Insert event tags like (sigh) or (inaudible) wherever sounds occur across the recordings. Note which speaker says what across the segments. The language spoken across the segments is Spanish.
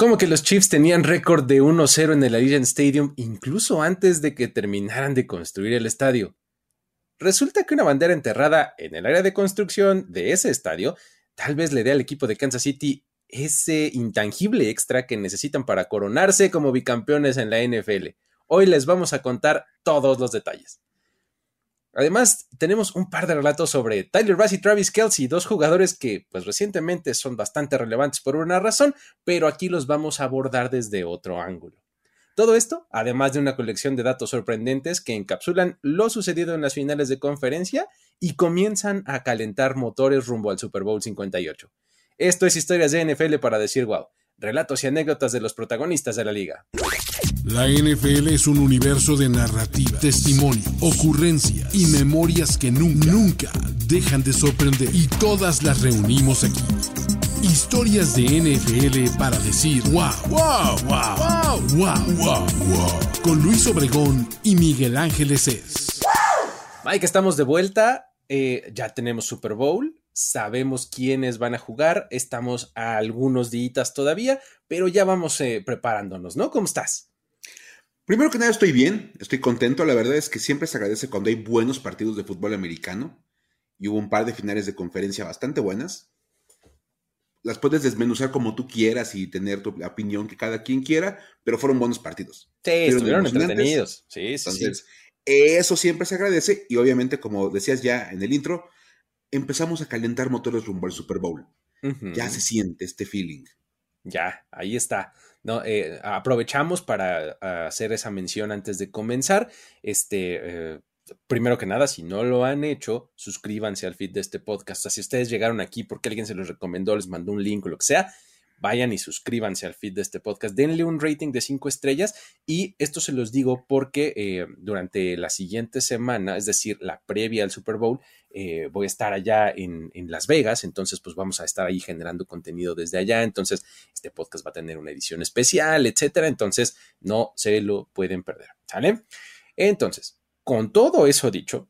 Speaker 1: Como que los Chiefs tenían récord de 1-0 en el Allegiant Stadium incluso antes de que terminaran de construir el estadio. Resulta que una bandera enterrada en el área de construcción de ese estadio tal vez le dé al equipo de Kansas City ese intangible extra que necesitan para coronarse como bicampeones en la NFL. Hoy les vamos a contar todos los detalles. Además, tenemos un par de relatos sobre Tyler Bass y Travis Kelsey, dos jugadores que, pues recientemente son bastante relevantes por una razón, pero aquí los vamos a abordar desde otro ángulo. Todo esto, además de una colección de datos sorprendentes que encapsulan lo sucedido en las finales de conferencia y comienzan a calentar motores rumbo al Super Bowl 58. Esto es Historias de NFL para decir wow, relatos y anécdotas de los protagonistas de la liga.
Speaker 2: La NFL es un universo de narrativa, testimonio, ocurrencia y memorias que nunca, nunca dejan de sorprender. Y todas las reunimos aquí. Historias de NFL para decir wow, wow, wow, wow, wow, wow, Con Luis Obregón y Miguel Ángeles es.
Speaker 1: Mike, estamos de vuelta. Eh, ya tenemos Super Bowl. Sabemos quiénes van a jugar. Estamos a algunos días todavía, pero ya vamos eh, preparándonos, ¿no? ¿Cómo estás?
Speaker 3: Primero que nada estoy bien, estoy contento. La verdad es que siempre se agradece cuando hay buenos partidos de fútbol americano. Y hubo un par de finales de conferencia bastante buenas. Las puedes desmenuzar como tú quieras y tener tu opinión que cada quien quiera, pero fueron buenos partidos.
Speaker 1: Sí, estuvieron entretenidos. Sí, sí,
Speaker 3: Entonces, eso siempre se agradece. Y obviamente, como decías ya en el intro, empezamos a calentar motores rumbo al Super Bowl. Ya se siente este feeling.
Speaker 1: Ya, ahí está. ¿no? Eh, aprovechamos para hacer esa mención antes de comenzar. Este, eh, primero que nada, si no lo han hecho, suscríbanse al feed de este podcast. O si ustedes llegaron aquí porque alguien se los recomendó, les mandó un link o lo que sea, vayan y suscríbanse al feed de este podcast, denle un rating de cinco estrellas y esto se los digo porque eh, durante la siguiente semana, es decir, la previa al Super Bowl, eh, voy a estar allá en, Las Vegas, entonces pues vamos a estar ahí generando contenido desde allá, entonces este podcast va a tener una edición especial, etcétera, entonces no se lo pueden perder, ¿sale? Entonces, con todo eso dicho,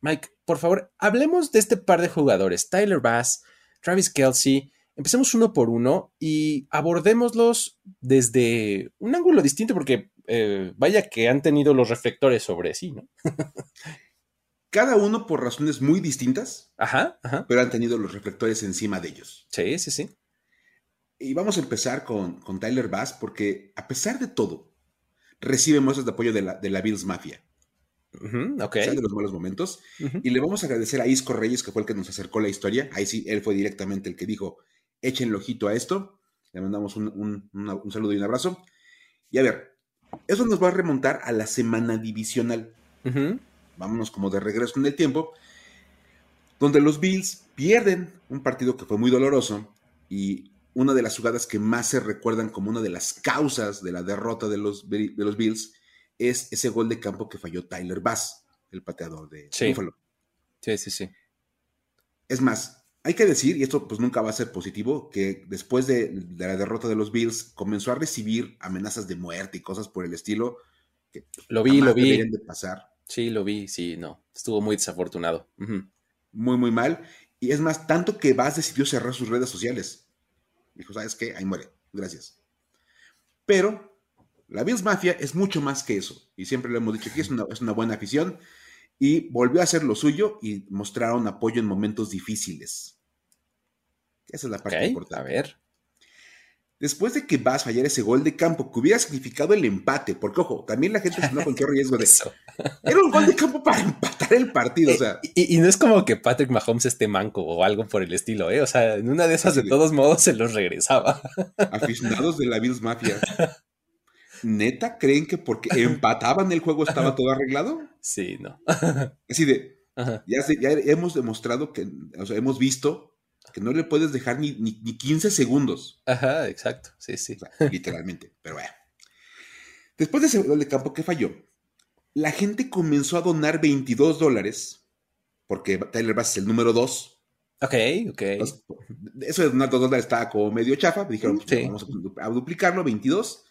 Speaker 1: Mike, por favor, hablemos de este par de jugadores, Tyler Bass, Travis Kelsey, empecemos uno por uno y abordémoslos desde un ángulo distinto porque eh, vaya que han tenido los reflectores sobre sí, ¿no? (laughs)
Speaker 3: Cada uno por razones muy distintas,
Speaker 1: ajá, ajá.
Speaker 3: pero han tenido los reflectores encima de ellos.
Speaker 1: Sí, sí, sí.
Speaker 3: Y vamos a empezar con, con Tyler Bass porque a pesar de todo, recibe muestras de apoyo de la, de la Bills Mafia.
Speaker 1: okay.
Speaker 3: de los malos momentos. Y le vamos a agradecer a Isco Reyes, que fue el que nos acercó la historia. Ahí sí, él fue directamente el que dijo, echen el ojito a esto. Le mandamos un, saludo y un abrazo. Y a ver, eso nos va a remontar a la semana divisional. Vámonos como de regreso en el tiempo, donde los Bills pierden un partido que fue muy doloroso y una de las jugadas que más se recuerdan como una de las causas de la derrota de los, de los Bills es ese gol de campo que falló Tyler Bass, el pateador de Buffalo.
Speaker 1: Sí, sí, sí.
Speaker 3: Es más, hay que decir, y esto pues nunca va a ser positivo, que después de, la derrota de los Bills comenzó a recibir amenazas de muerte y cosas por el estilo que
Speaker 1: lo vi, lo vi.
Speaker 3: de pasar.
Speaker 1: Sí, lo vi, sí, no, estuvo muy desafortunado.
Speaker 3: Muy, muy mal. Y es más, tanto que Bass decidió cerrar sus redes sociales. Dijo, ¿sabes qué? Ahí muere. Gracias. Pero la Bills Mafia es mucho más que eso. Y siempre lo hemos dicho aquí, es una, es una buena afición. Y volvió a hacer lo suyo y mostraron apoyo en momentos difíciles. Esa es la parte importante.
Speaker 1: A ver.
Speaker 3: Después de que Bass fallara ese gol de campo que hubiera significado el empate, porque ojo, también la gente se no con qué riesgo de (laughs) eso. Era un gol de campo para empatar el partido, o sea.
Speaker 1: Y, no es como que Patrick Mahomes esté manco o algo por el estilo, ¿eh? O sea, en una de esas, de todos modos, se los regresaba.
Speaker 3: Aficionados de la Bills Mafia. (laughs) ¿Neta creen que porque (laughs) empataban el juego estaba todo arreglado?
Speaker 1: Sí, no. (laughs)
Speaker 3: Así de. Ya, ya hemos demostrado que, o sea, hemos visto que no le puedes dejar ni, ni, 15 segundos.
Speaker 1: Ajá, exacto, sí, sí.
Speaker 3: literalmente, pero bueno. Después de ese gol de campo que falló, la gente comenzó a donar 22 dólares, porque Tyler Bass es el número 2.
Speaker 1: Ok, ok.
Speaker 3: eso de donar 2 dólares estaba como medio chafa, dijeron, pues, vamos a, duplicarlo, 22,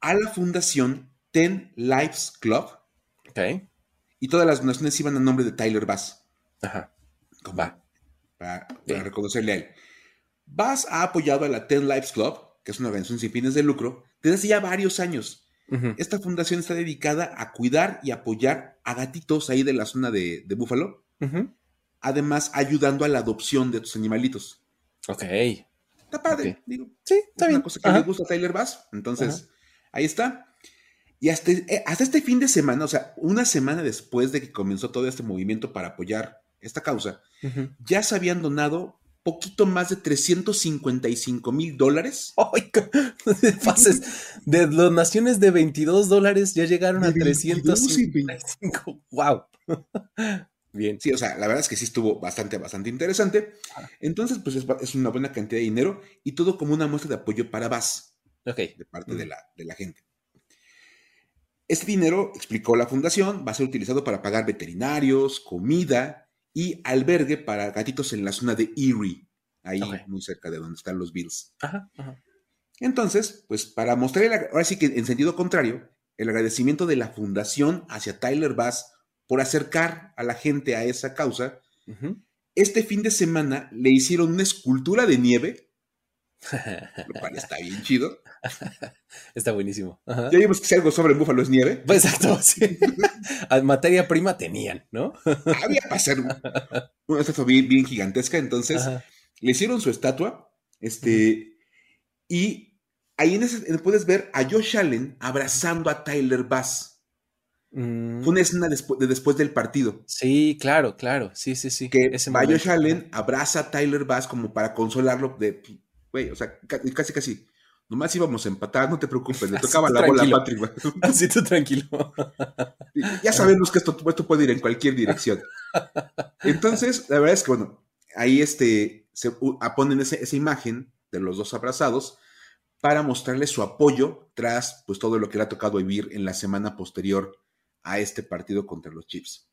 Speaker 3: a la fundación Ten Lives Club.
Speaker 1: Ok.
Speaker 3: Y todas las donaciones iban a nombre de Tyler Bass.
Speaker 1: Ajá. Va
Speaker 3: para, reconocerle a él. Bass ha apoyado a la Ten Lives Club que es una organización sin fines de lucro, desde hace ya varios años. Esta fundación está dedicada a cuidar y apoyar a gatitos ahí de la zona de, de Búfalo. Además, ayudando a la adopción de estos animalitos.
Speaker 1: Ok.
Speaker 3: Está padre, digo.
Speaker 1: Sí, está bien.
Speaker 3: Una cosa que le gusta a Tyler Bass. Entonces, ahí está. Y hasta, eh, hasta, este fin de semana, o sea, una semana después de que comenzó todo este movimiento para apoyar esta causa, ya se habían donado poquito más de 355 mil dólares.
Speaker 1: ¡Ay, (laughs) de donaciones de 22 dólares ya llegaron a 355. ¡Wow! (laughs)
Speaker 3: Bien. Sí, o sea, la verdad es que sí estuvo bastante, bastante interesante. Entonces, pues es, una buena cantidad de dinero y todo como una muestra de apoyo para Bass.
Speaker 1: Ok.
Speaker 3: De parte de, la, de la gente. Este dinero, explicó la fundación, va a ser utilizado para pagar veterinarios, comida y albergue para gatitos en la zona de Erie, ahí muy cerca de donde están los Bills.
Speaker 1: Ajá,
Speaker 3: Entonces, pues para mostrar, ahora sí que en sentido contrario, el agradecimiento de la fundación hacia Tyler Bass por acercar a la gente a esa causa, este fin de semana le hicieron una escultura de nieve, (laughs) lo cual está bien chido.
Speaker 1: Está buenísimo.
Speaker 3: Ya vimos que si algo sobre el búfalo es nieve.
Speaker 1: Pues exacto, sí. (laughs) Materia prima tenían, ¿no?
Speaker 3: Había para hacer una estatua bien, gigantesca, entonces le hicieron su estatua, este, y ahí en ese, puedes ver a Josh Allen abrazando a Tyler Bass.
Speaker 1: Mm.
Speaker 3: Fue una escena de después del partido.
Speaker 1: Sí, claro, claro. Sí, sí, sí.
Speaker 3: Que Ese Josh Allen abraza a Tyler Bass como para consolarlo de, güey, o sea, casi, casi. Nomás íbamos a empatar, no te preocupes, le tocaba la bola a Patrick. (laughs)
Speaker 1: Así tú tranquilo.
Speaker 3: ya sabemos que esto, esto, puede ir en cualquier dirección. Entonces, la verdad es que, bueno, ahí este, se ponen esa imagen de los dos abrazados para mostrarle su apoyo tras pues, todo lo que le ha tocado vivir en la semana posterior a este partido contra los Chiefs.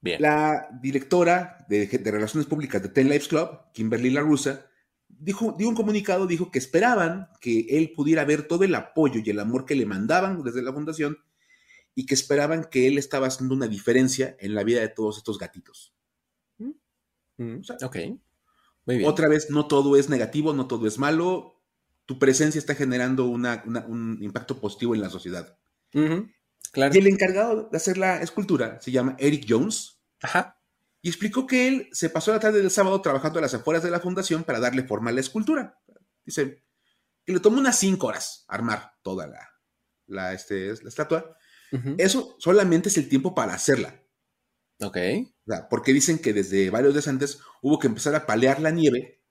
Speaker 1: Bien.
Speaker 3: La directora de, Relaciones Públicas de Ten Lives Club, Kimberly LaRussa, dijo, dio un comunicado, dijo que esperaban que él pudiera ver todo el apoyo y el amor que le mandaban desde la fundación y que esperaban que él estaba haciendo una diferencia en la vida de todos estos gatitos.
Speaker 1: Mm. Mm, ok. Muy bien.
Speaker 3: Otra vez, no todo es negativo, no todo es malo. Tu presencia está generando un impacto positivo en la sociedad.
Speaker 1: Claro.
Speaker 3: Y el encargado de hacer la escultura se llama Eric Jones.
Speaker 1: Ajá.
Speaker 3: Y explicó que él se pasó la tarde del sábado trabajando a las afueras de la fundación para darle forma a la escultura. Dice que le tomó unas cinco horas armar toda la, la, este, la estatua. Eso solamente es el tiempo para hacerla.
Speaker 1: Ok.
Speaker 3: porque dicen que desde varios días antes hubo que empezar a palear la nieve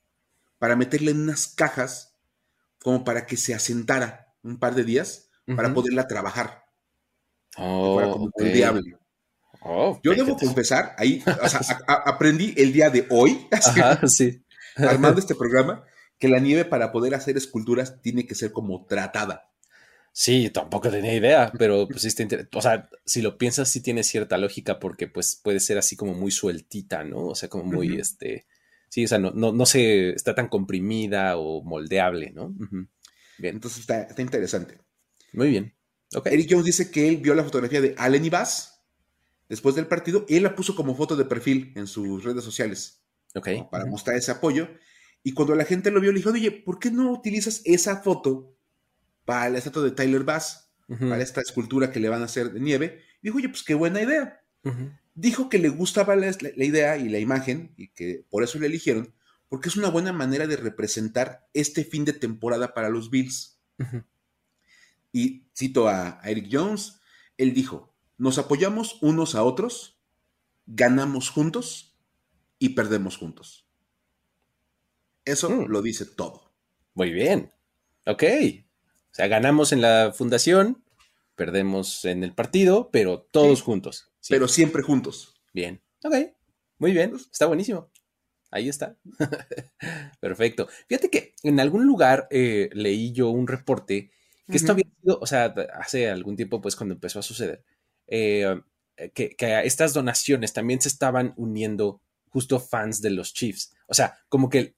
Speaker 3: para meterla en unas cajas como para que se asentara un par de días para poderla trabajar.
Speaker 1: Oh,
Speaker 3: fuera como moldeable.
Speaker 1: Oh,
Speaker 3: Yo debo confesar, ahí (laughs) aprendí el día de hoy, (laughs) (laughs) armando este programa, que la nieve para poder hacer esculturas tiene que ser como tratada.
Speaker 1: Sí, tampoco tenía idea, pero pues sí, o sea, si lo piensas sí tiene cierta lógica porque pues puede ser así como muy sueltita, ¿no? O sea, como muy, este, sí, o sea, no, no, no se está tan comprimida o moldeable, ¿no?
Speaker 3: Bien. Entonces está, está, interesante.
Speaker 1: Muy bien.
Speaker 3: Okay. Eric Jones dice que él vio la fotografía de Allen y Bass después del partido, y él la puso como foto de perfil en sus redes sociales. Para mostrar ese apoyo. Y cuando la gente lo vio, le dijo, oye, ¿por qué no utilizas esa foto para la estatua de Tyler Bass? Para esta escultura que le van a hacer de nieve. Y dijo, oye, pues qué buena idea. Dijo que le gustaba la, idea y la imagen, y que por eso le eligieron, porque es una buena manera de representar este fin de temporada para los Bills. Y cito a Eric Jones, él dijo, nos apoyamos unos a otros, ganamos juntos y perdemos juntos. Eso mm. lo dice todo.
Speaker 1: Muy bien. Ok. O sea, ganamos en la fundación, perdemos en el partido, pero todos juntos.
Speaker 3: Pero siempre juntos.
Speaker 1: Bien. Ok. Muy bien. Está buenísimo. Ahí está. (laughs) Perfecto. Fíjate que en algún lugar eh, leí yo un reporte que esto había sido, o sea, hace algún tiempo, pues cuando empezó a suceder, eh, que, a estas donaciones también se estaban uniendo justo fans de los Chiefs. O sea, como que,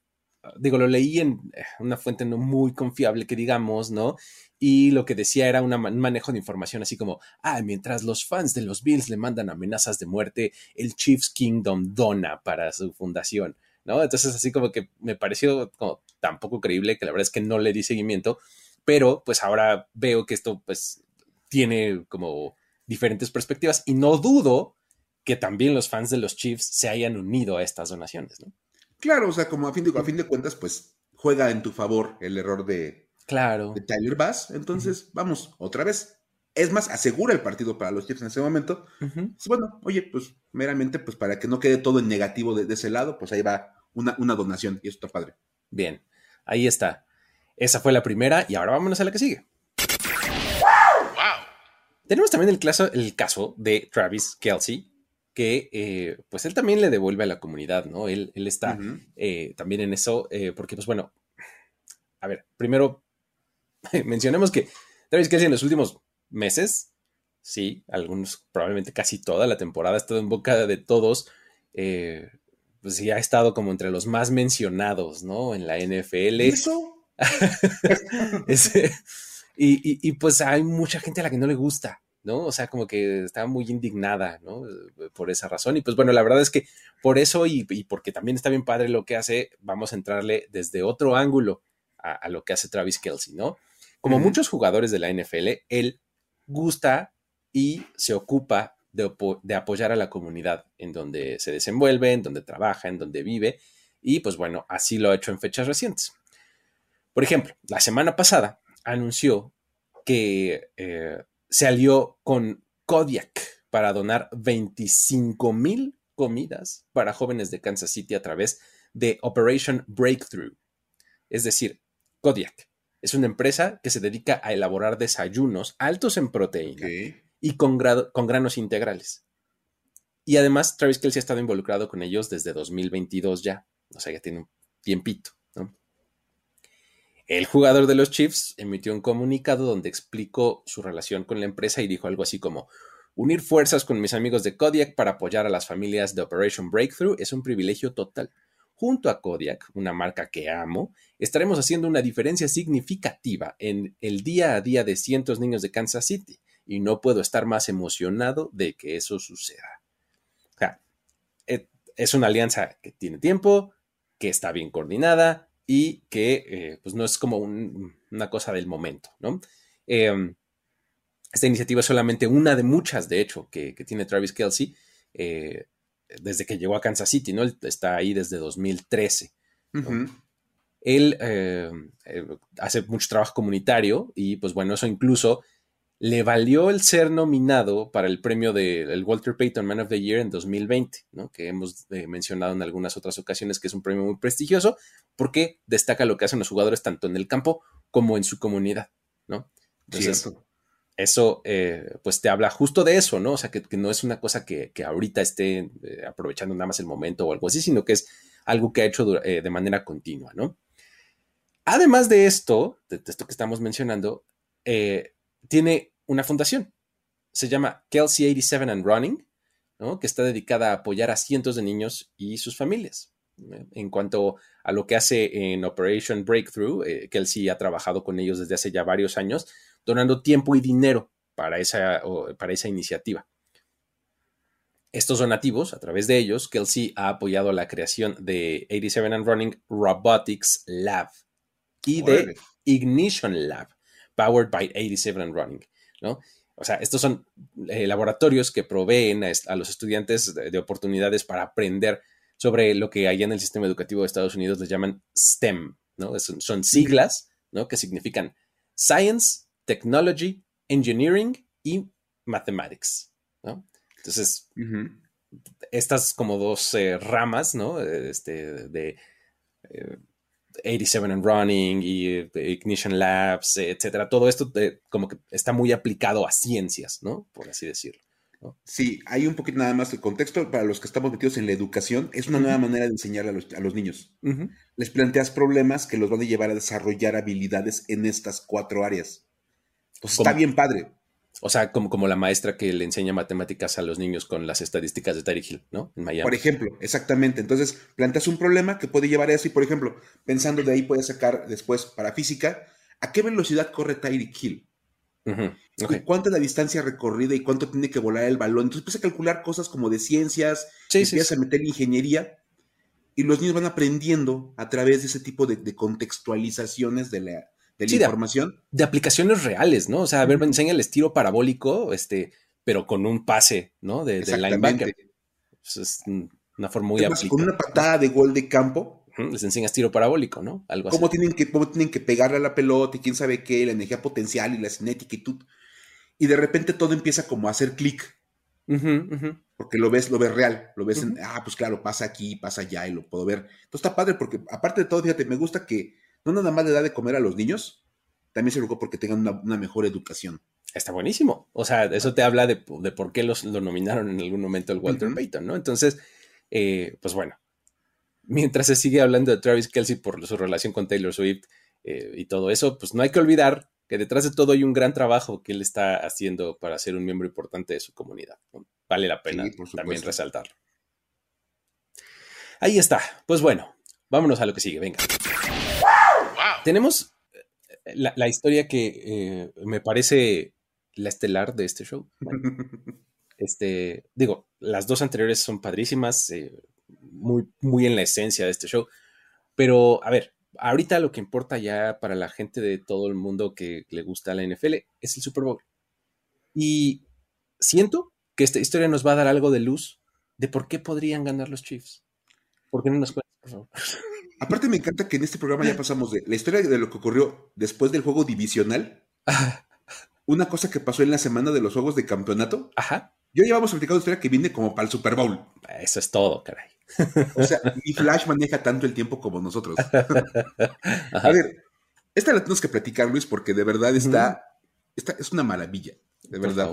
Speaker 1: digo, lo leí en eh, una fuente no muy confiable que digamos, ¿no? Y lo que decía era un manejo de información así como, ah, mientras los fans de los Bills le mandan amenazas de muerte, el Chiefs Kingdom dona para su fundación, ¿no? Entonces así como que me pareció como tan poco creíble que la verdad es que no le di seguimiento, pero pues ahora veo que esto pues tiene como diferentes perspectivas y no dudo que también los fans de los Chiefs se hayan unido a estas donaciones, ¿no?
Speaker 3: Claro, o sea, como a fin de, a fin de cuentas, pues juega en tu favor el error de,
Speaker 1: claro.
Speaker 3: de Tyler Bass. Entonces, vamos, otra vez. Es más, asegura el partido para los Chiefs en ese momento. Pues, bueno, oye, pues meramente, pues para que no quede todo en negativo de, ese lado, pues ahí va una, una donación y eso está padre.
Speaker 1: Bien, ahí está. Esa fue la primera y ahora vámonos a la que sigue. Tenemos también el caso, el caso de Travis Kelsey, que eh, pues él también le devuelve a la comunidad, ¿no? Él, él está eh, también en eso, eh, porque pues bueno, a ver, primero (laughs) mencionemos que Travis Kelsey en los últimos meses, sí, algunos, probablemente casi toda la temporada ha estado en boca de todos, pues sí ha estado como entre los más mencionados, ¿no? En la NFL.
Speaker 3: ¿Eso? (laughs)
Speaker 1: y, y, pues hay mucha gente a la que no le gusta, ¿no? O sea, como que estaba muy indignada, ¿no? Por esa razón. Y pues bueno, la verdad es que por eso y, porque también está bien padre lo que hace, vamos a entrarle desde otro ángulo a, lo que hace Travis Kelsey, ¿no? Como muchos jugadores de la NFL, él gusta y se ocupa de, de, apoyar a la comunidad en donde se desenvuelve, en donde trabaja, en donde vive. Y pues bueno, así lo ha hecho en fechas recientes. Por ejemplo, la semana pasada anunció que eh, se alió con Kodiak para donar 25 mil comidas para jóvenes de Kansas City a través de Operation Breakthrough. Es decir, Kodiak es una empresa que se dedica a elaborar desayunos altos en proteína y con, con, granos integrales. Y además, Travis Kelsey ha estado involucrado con ellos desde 2022 ya. O sea, ya tiene un tiempito. El jugador de los Chiefs emitió un comunicado donde explicó su relación con la empresa y dijo algo así como, unir fuerzas con mis amigos de Kodiak para apoyar a las familias de Operation Breakthrough es un privilegio total. Junto a Kodiak, una marca que amo, estaremos haciendo una diferencia significativa en el día a día de cientos niños de Kansas City y no puedo estar más emocionado de que eso suceda. O sea, eh, es una alianza que tiene tiempo, que está bien coordinada, y que eh, pues no es como una cosa del momento, ¿no? Em, esta iniciativa es solamente una de muchas, de hecho, que, tiene Travis Kelsey eh, desde que llegó a Kansas City, ¿no? Él está ahí desde 2013. Él eh, hace mucho trabajo comunitario y pues bueno, eso incluso le valió el ser nominado para el premio del Walter Payton Man of the Year en 2020, ¿no? que hemos eh, mencionado en algunas otras ocasiones, que es un premio muy prestigioso, porque destaca lo que hacen los jugadores tanto en el campo como en su comunidad. ¿no? Entonces, eso eh, pues te habla justo de eso, ¿no? O sea, que, no es una cosa que, ahorita esté eh, aprovechando nada más el momento o algo así, sino que es algo que ha hecho de manera continua, ¿no? Además de esto, de, esto que estamos mencionando, tiene una fundación. Se llama Kelsey 87 and Running, que está dedicada a apoyar a cientos de niños y sus familias. En cuanto a lo que hace en Operation Breakthrough, eh, Kelsey ha trabajado con ellos desde hace ya varios años, donando tiempo y dinero para esa, para esa iniciativa. Estos donativos, a través de ellos, Kelsey ha apoyado la creación de 87 and Running Robotics Lab y de Ignition Lab, powered by 87 and Running, ¿no? O sea, estos son eh, laboratorios que proveen a, los estudiantes de, oportunidades para aprender sobre lo que allá en el sistema educativo de Estados Unidos les llaman STEM, ¿no? son siglas, ¿no? Que significan Science, Technology, Engineering y Mathematics, ¿no? Entonces, estas como dos eh, ramas, ¿no? Este, de eh, 87 and Running y eh, Ignition Labs, etcétera. Todo esto eh, como que está muy aplicado a ciencias, ¿no? Por así decirlo.
Speaker 3: Sí, hay un poquito nada más el contexto para los que estamos metidos en la educación. Es una nueva manera de enseñar a los, niños. Les planteas problemas que los van a llevar a desarrollar habilidades en estas cuatro áreas. Pues está bien padre.
Speaker 1: O sea, como, como la maestra que le enseña matemáticas a los niños con las estadísticas de Tyreek Hill, ¿no?
Speaker 3: En Miami. Por ejemplo, exactamente. Entonces, planteas un problema que puede llevar a eso y, por ejemplo, pensando de ahí puedes sacar después para física, ¿a qué velocidad corre Tyreek Hill? ¿Cuánta es la distancia recorrida y cuánto tiene que volar el balón? Entonces empiezas a calcular cosas como de ciencias, sí, empiezas a meter ingeniería y los niños van aprendiendo a través de ese tipo de, contextualizaciones de la, información.
Speaker 1: De, aplicaciones reales, ¿no? O sea, a ver, me enseña el estilo parabólico, este, pero con un pase, ¿no? De, linebacker. Pues, es una forma muy
Speaker 3: aplicada. Con una patada de gol de campo.
Speaker 1: Les enseñas tiro parabólico, ¿no?
Speaker 3: Algo así. Tienen que, cómo tienen que pegarle a la pelota y quién sabe qué, la energía potencial y la cinética y tú. Y de repente todo empieza como a hacer clic. Porque lo ves, lo ves real, lo ves en, ah, pues claro, pasa aquí, pasa allá y lo puedo ver. Entonces está padre porque aparte de todo, fíjate, me gusta que no nada más le da de comer a los niños, también se lo porque tengan una, mejor educación.
Speaker 1: Está buenísimo. O sea, eso te habla de, por qué los, lo nominaron en algún momento el Walter Payton, ¿no? Entonces, eh, pues bueno, mientras se sigue hablando de Travis Kelsey por su relación con Taylor Swift eh, y todo eso, pues no hay que olvidar que detrás de todo hay un gran trabajo que él está haciendo para ser un miembro importante de su comunidad. Vale la pena también resaltarlo. Ahí está. Pues bueno, vámonos a lo que sigue. Venga. Tenemos eh, la, historia que eh, me parece la estelar de este show. (laughs) este, digo, las dos anteriores son padrísimas, eh, muy, muy en la esencia de este show. Pero, a ver, ahorita lo que importa ya para la gente de todo el mundo que le gusta la NFL es el Super Bowl. Y siento que esta historia nos va a dar algo de luz de por qué podrían ganar los Chiefs. ¿Por qué no nos cuentas, por favor?
Speaker 3: Aparte me encanta que en este programa ya pasamos de la historia de lo que ocurrió después del juego divisional. Una cosa que pasó en la semana de los juegos de campeonato.
Speaker 1: Ajá.
Speaker 3: Yo llevamos platicando historia que viene como para el Super Bowl.
Speaker 1: Eso es todo, caray.
Speaker 3: O sea, mi Flash maneja tanto el tiempo como nosotros. (laughs) A ver, esta la tenemos que platicar, Luis, porque de verdad está, es una maravilla, de verdad.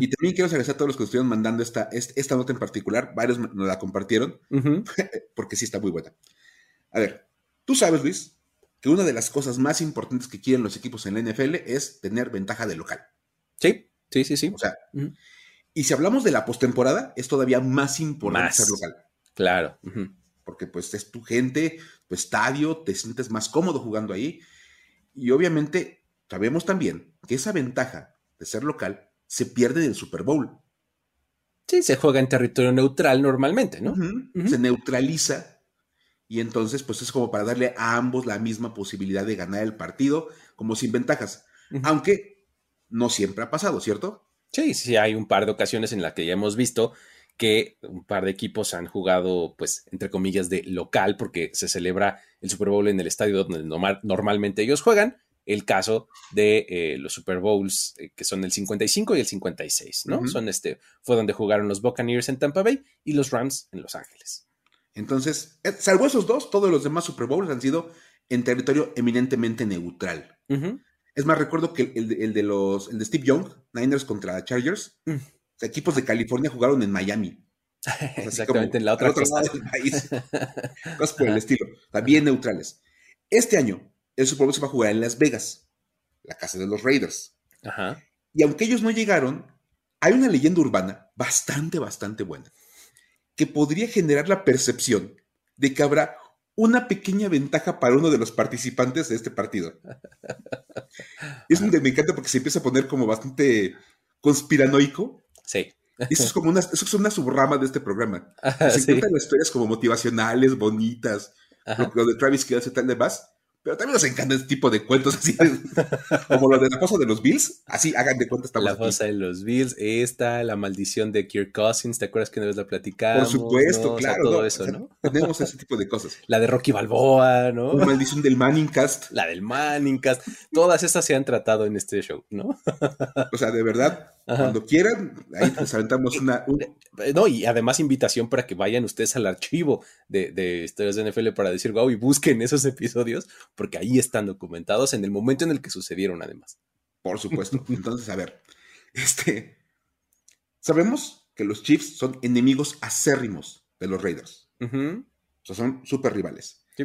Speaker 3: Y también quiero agradecer a todos los que estuvieron mandando esta, esta nota en particular. Varios nos la compartieron, (laughs) porque sí está muy buena. A ver, tú sabes, Luis, que una de las cosas más importantes que quieren los equipos en la NFL es tener ventaja de local.
Speaker 1: Sí, sí, sí, sí.
Speaker 3: O sea, y si hablamos de la postemporada, es todavía más importante ser local.
Speaker 1: Claro.
Speaker 3: Porque pues es tu gente, tu estadio, te sientes más cómodo jugando ahí. Y obviamente sabemos también que esa ventaja de ser local se pierde en el Super Bowl.
Speaker 1: Sí, se juega en territorio neutral normalmente, ¿no?
Speaker 3: Se neutraliza y entonces pues es como para darle a ambos la misma posibilidad de ganar el partido, como sin ventajas. Aunque no siempre ha pasado, ¿cierto?
Speaker 1: Sí, sí, hay un par de ocasiones en las que ya hemos visto que un par de equipos han jugado, pues, entre comillas, de local, porque se celebra el Super Bowl en el estadio donde normalmente ellos juegan. El caso de eh, los Super Bowls, eh, que son el 55 y el 56, ¿no? Son este, fue donde jugaron los Buccaneers en Tampa Bay y los Rams en Los Ángeles.
Speaker 3: Entonces, eh, salvo esos dos, todos los demás Super Bowls han sido en territorio eminentemente neutral. Es más, recuerdo que el, de los, el de Steve Young, Niners contra Chargers, mm equipos de California jugaron en Miami. (laughs)
Speaker 1: Exactamente, en la otra costa.
Speaker 3: del país. (laughs) Cosas por el estilo. También neutrales. Este año, el Super Bowl se va a jugar en Las Vegas, la casa de los Raiders.
Speaker 1: Ajá.
Speaker 3: Y aunque ellos no llegaron, hay una leyenda urbana bastante, bastante buena, que podría generar la percepción de que habrá una pequeña ventaja para uno de los participantes de este partido. (laughs) Es donde me encanta porque se empieza a poner como bastante conspiranoico
Speaker 1: Sí.
Speaker 3: Eso es como una, eso es una subrama de este programa. (laughs) Se encuentran las historias como motivacionales, bonitas, lo, de Travis Kelce y tal demás, pero también nos encanta este tipo de cuentos así, como lo de la fosa de los Bills. Así hagan de cuenta
Speaker 1: La fosa de los Bills, esta, la maldición de Kirk Cousins, ¿te acuerdas que una vez la platicamos?
Speaker 3: Por supuesto, claro. todo eso, ¿no? Tenemos ese tipo de cosas. (laughs)
Speaker 1: La de Rocky Balboa, ¿no?
Speaker 3: La maldición del Manningcast.
Speaker 1: La del Manningcast. Todas estas se han tratado en este show, ¿no?
Speaker 3: o sea, de verdad, cuando quieran, ahí les aventamos una.
Speaker 1: Eh, no, y además invitación para que vayan ustedes al archivo de, de historias de NFL para decir, wow, y busquen esos episodios porque ahí están documentados en el momento en el que sucedieron además.
Speaker 3: Por supuesto. (laughs) Entonces, a ver, este, sabemos que los Chiefs son enemigos acérrimos de los Raiders. O sea, son súper rivales.
Speaker 1: Sí.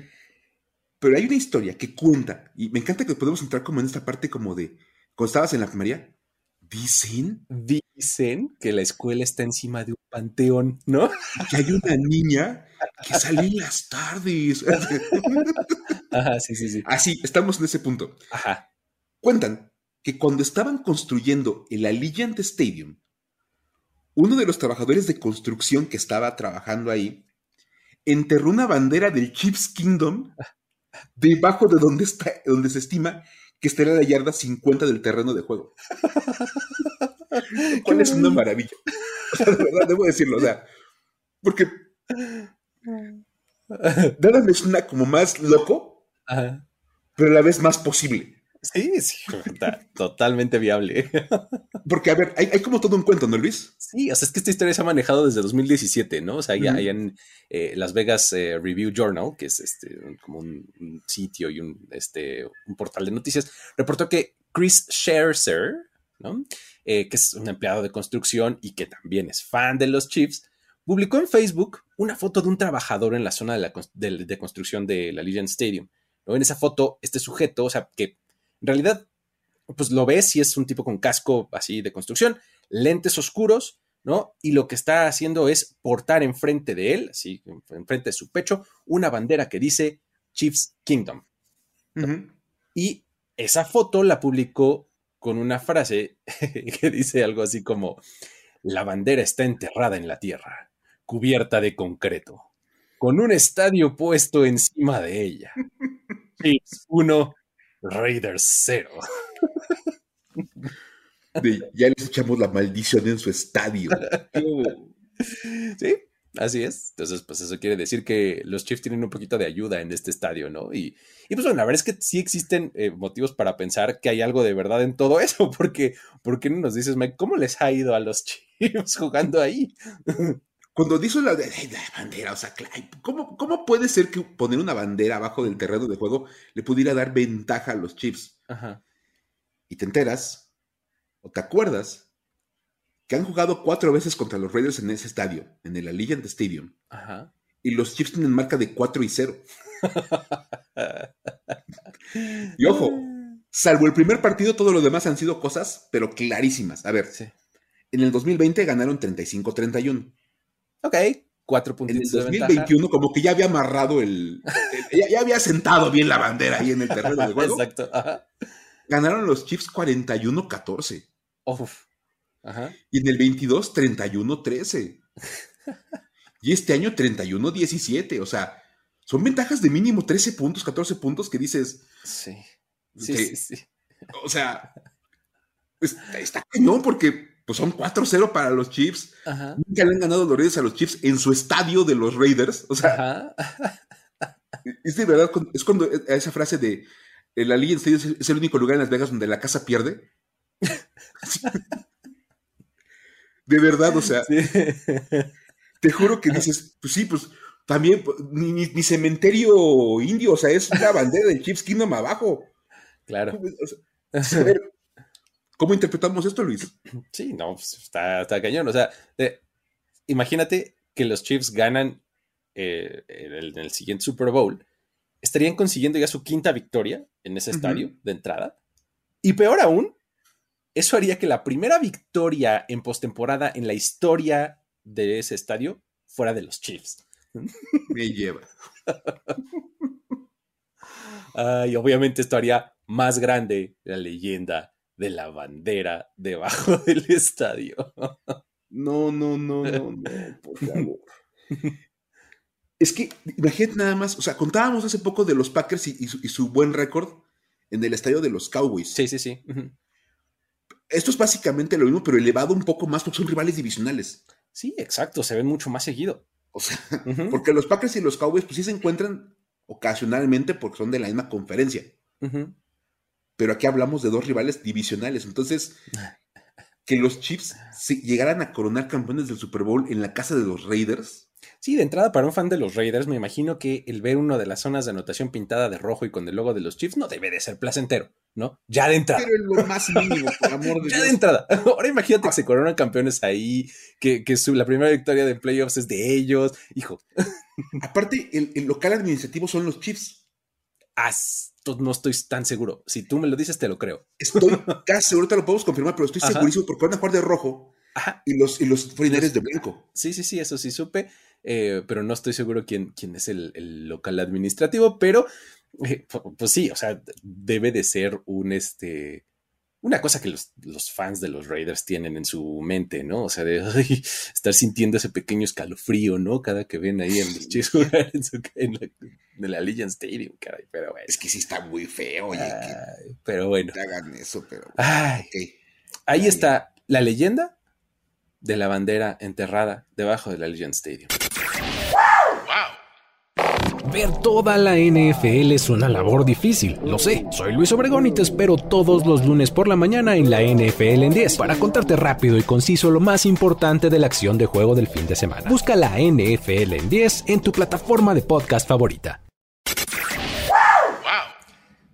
Speaker 3: Pero hay una historia que cuenta, y me encanta que podemos entrar como en esta parte como de, cuando estabas en la primaria, dicen...
Speaker 1: Dicen que la escuela está encima de un panteón, ¿no? (laughs)
Speaker 3: Que hay una niña que sale en las tardes. (laughs)
Speaker 1: Ajá, sí, sí, sí.
Speaker 3: Así, estamos en ese punto.
Speaker 1: Ajá.
Speaker 3: Cuentan que cuando estaban construyendo el Allegiant Stadium, uno de los trabajadores de construcción que estaba trabajando ahí enterró una bandera del Chiefs Kingdom debajo de donde, está, donde se estima que estaría la yarda 50 del terreno de juego. (laughs) ¿Cuál es una maravilla? (laughs) de verdad, debo decirlo, o sea, porque (laughs) nada me suena como más loco, pero a la vez más posible.
Speaker 1: Sí, sí, (laughs) totalmente viable. (laughs)
Speaker 3: Porque, a ver, hay, como todo un cuento, ¿no, Luis?
Speaker 1: Sí, o sea, es que esta historia se ha manejado desde 2017, ¿no? O sea, hay, en eh, Las Vegas eh, Review Journal, que es este, como un, sitio y un, este, un portal de noticias, reportó que Chris Scherzer, ¿no? Eh, que es un empleado de construcción y que también es fan de los Chiefs, publicó en Facebook una foto de un trabajador en la zona de, la, de, construcción de la Legion Stadium. ¿No? En esa foto, este sujeto, o sea, que en realidad, pues lo ves y es un tipo con casco así de construcción, lentes oscuros, ¿no? Y lo que está haciendo es portar enfrente de él, así, enfrente de su pecho, una bandera que dice Chiefs Kingdom. Y esa foto la publicó con una frase (laughs) que dice algo así como, la bandera está enterrada en la tierra, cubierta de concreto, con un estadio puesto encima de ella. Chiefs 1, Raiders 0.
Speaker 3: ya les echamos la maldición en su estadio. (laughs)
Speaker 1: sí, así es. Entonces, pues eso quiere decir que los Chiefs tienen un poquito de ayuda en este estadio, ¿no? Y, y pues bueno, la verdad es que sí existen eh, motivos para pensar que hay algo de verdad en todo eso, porque ¿por qué no nos dices, Mike, cómo les ha ido a los Chiefs jugando ahí?
Speaker 3: Cuando dice la, bandera, o sea, ¿cómo, ¿cómo, puede ser que poner una bandera abajo del terreno de juego le pudiera dar ventaja a los Chiefs? Ajá. Y te enteras, o te acuerdas, que han jugado cuatro veces contra los Raiders en ese estadio, en el Allegiant Stadium. Ajá. Y los Chiefs tienen marca de 4 y 0. (laughs) y ojo, salvo el primer partido, todo lo demás han sido cosas, pero clarísimas. A ver, en el 2020 ganaron 35-31.
Speaker 1: Ok, cuatro puntos.
Speaker 3: En el 2021, como que ya había amarrado el. ya, había sentado bien la bandera ahí en el terreno de juego. Exacto. Ganaron los Chiefs 41-14. Ajá. Y en el 22, 31-13. y este año, 31-17. O sea, son ventajas de mínimo 13 puntos, 14 puntos que dices. Sí. Sí, sí, sí. O sea, está, está no, porque pues son 4-0 para los Chiefs. Nunca le han ganado los Raiders a los Chiefs en su estadio de los Raiders. O sea, (laughs) es de verdad, es cuando e, esa frase de la Liga Stadium es el único lugar en Las Vegas donde la casa pierde. (laughs) de verdad, o sea, te juro que dices, pues sí, pues también, pues, ni, cementerio indio, o sea, es una bandera del Chiefs Kingdom abajo.
Speaker 1: Claro.
Speaker 3: O sea, ¿Cómo interpretamos esto, Luis?
Speaker 1: Sí, no, pues, está, cañón. O sea, imagínate que los Chiefs ganan eh, en, el, siguiente Super Bowl. Estarían consiguiendo ya su quinta victoria en ese estadio de entrada. Y peor aún, eso haría que la primera victoria en postemporada en la historia de ese estadio fuera de los Chiefs. (laughs)
Speaker 3: Me lleva. (laughs)
Speaker 1: y obviamente esto haría más grande la leyenda de la bandera debajo (laughs) del estadio.
Speaker 3: No, no, no, no, no, por (laughs) favor. es que, imagínate nada más, o sea, contábamos hace poco de los Packers y, su, buen récord en el estadio de los Cowboys.
Speaker 1: Sí, sí, sí.
Speaker 3: Esto es básicamente lo mismo, pero elevado un poco más porque son rivales divisionales.
Speaker 1: Sí, exacto, se ven mucho más seguido.
Speaker 3: O sea, porque los Packers y los Cowboys, pues sí se encuentran ocasionalmente porque son de la misma conferencia pero aquí hablamos de dos rivales divisionales. Entonces, (laughs) que los Chiefs llegaran a coronar campeones del Super Bowl en la casa de los Raiders.
Speaker 1: Sí, de entrada, para un fan de los Raiders, me imagino que el ver uno de las zonas de anotación pintada de rojo y con el logo de los Chiefs no debe de ser placentero, ¿no? Ya de entrada.
Speaker 3: Pero es lo más mínimo, por amor de (laughs)
Speaker 1: Ya de entrada. (laughs) Ahora imagínate que se coronan campeones ahí, que, la primera victoria de playoffs es de ellos. Hijo.
Speaker 3: Aparte, el, el local administrativo son los Chiefs.
Speaker 1: As no estoy tan seguro. Si tú me lo dices, te lo creo.
Speaker 3: Estoy (laughs) casi seguro, te lo podemos confirmar, pero estoy segurísimo porque van a jugar de rojo y los, y los de blanco.
Speaker 1: Sí, sí, sí, eso sí supe, eh, pero no estoy seguro quién, quién es el, local administrativo, pero eh, pues sí, o sea, debe de ser un este una cosa que los, fans de los Raiders tienen en su mente, ¿no? O sea, de estar sintiendo ese pequeño escalofrío, ¿no? Cada que ven ahí en los Chiefs jugar en, la, Legion Stadium, caray, pero bueno.
Speaker 3: Es que sí está muy feo, oye.
Speaker 1: pero bueno.
Speaker 3: Que hagan eso, pero.
Speaker 1: Ahí está la leyenda de la bandera enterrada debajo de la Legion Stadium.
Speaker 2: Ver toda la NFL es una labor difícil, lo sé. Soy Luis Obregón y te espero todos los lunes por la mañana en la NFL en 10 para contarte rápido y conciso lo más importante de la acción de juego del fin de semana. Busca la NFL en 10 en tu plataforma de podcast favorita.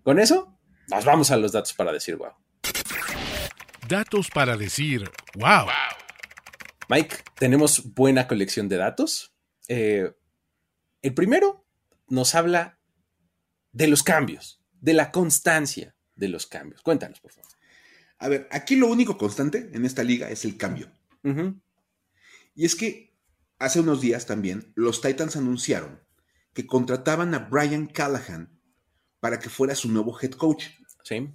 Speaker 1: Con eso, nos vamos a los datos para decir wow.
Speaker 2: Datos para decir wow.
Speaker 1: Mike, tenemos buena colección de datos. Eh, el primero nos habla de los cambios, de la constancia de los cambios. Cuéntanos, por favor.
Speaker 3: A ver, aquí lo único constante en esta liga es el cambio. Y es que hace unos días también los Titans anunciaron que contrataban a Brian Callahan para que fuera su nuevo head coach.
Speaker 1: Sí.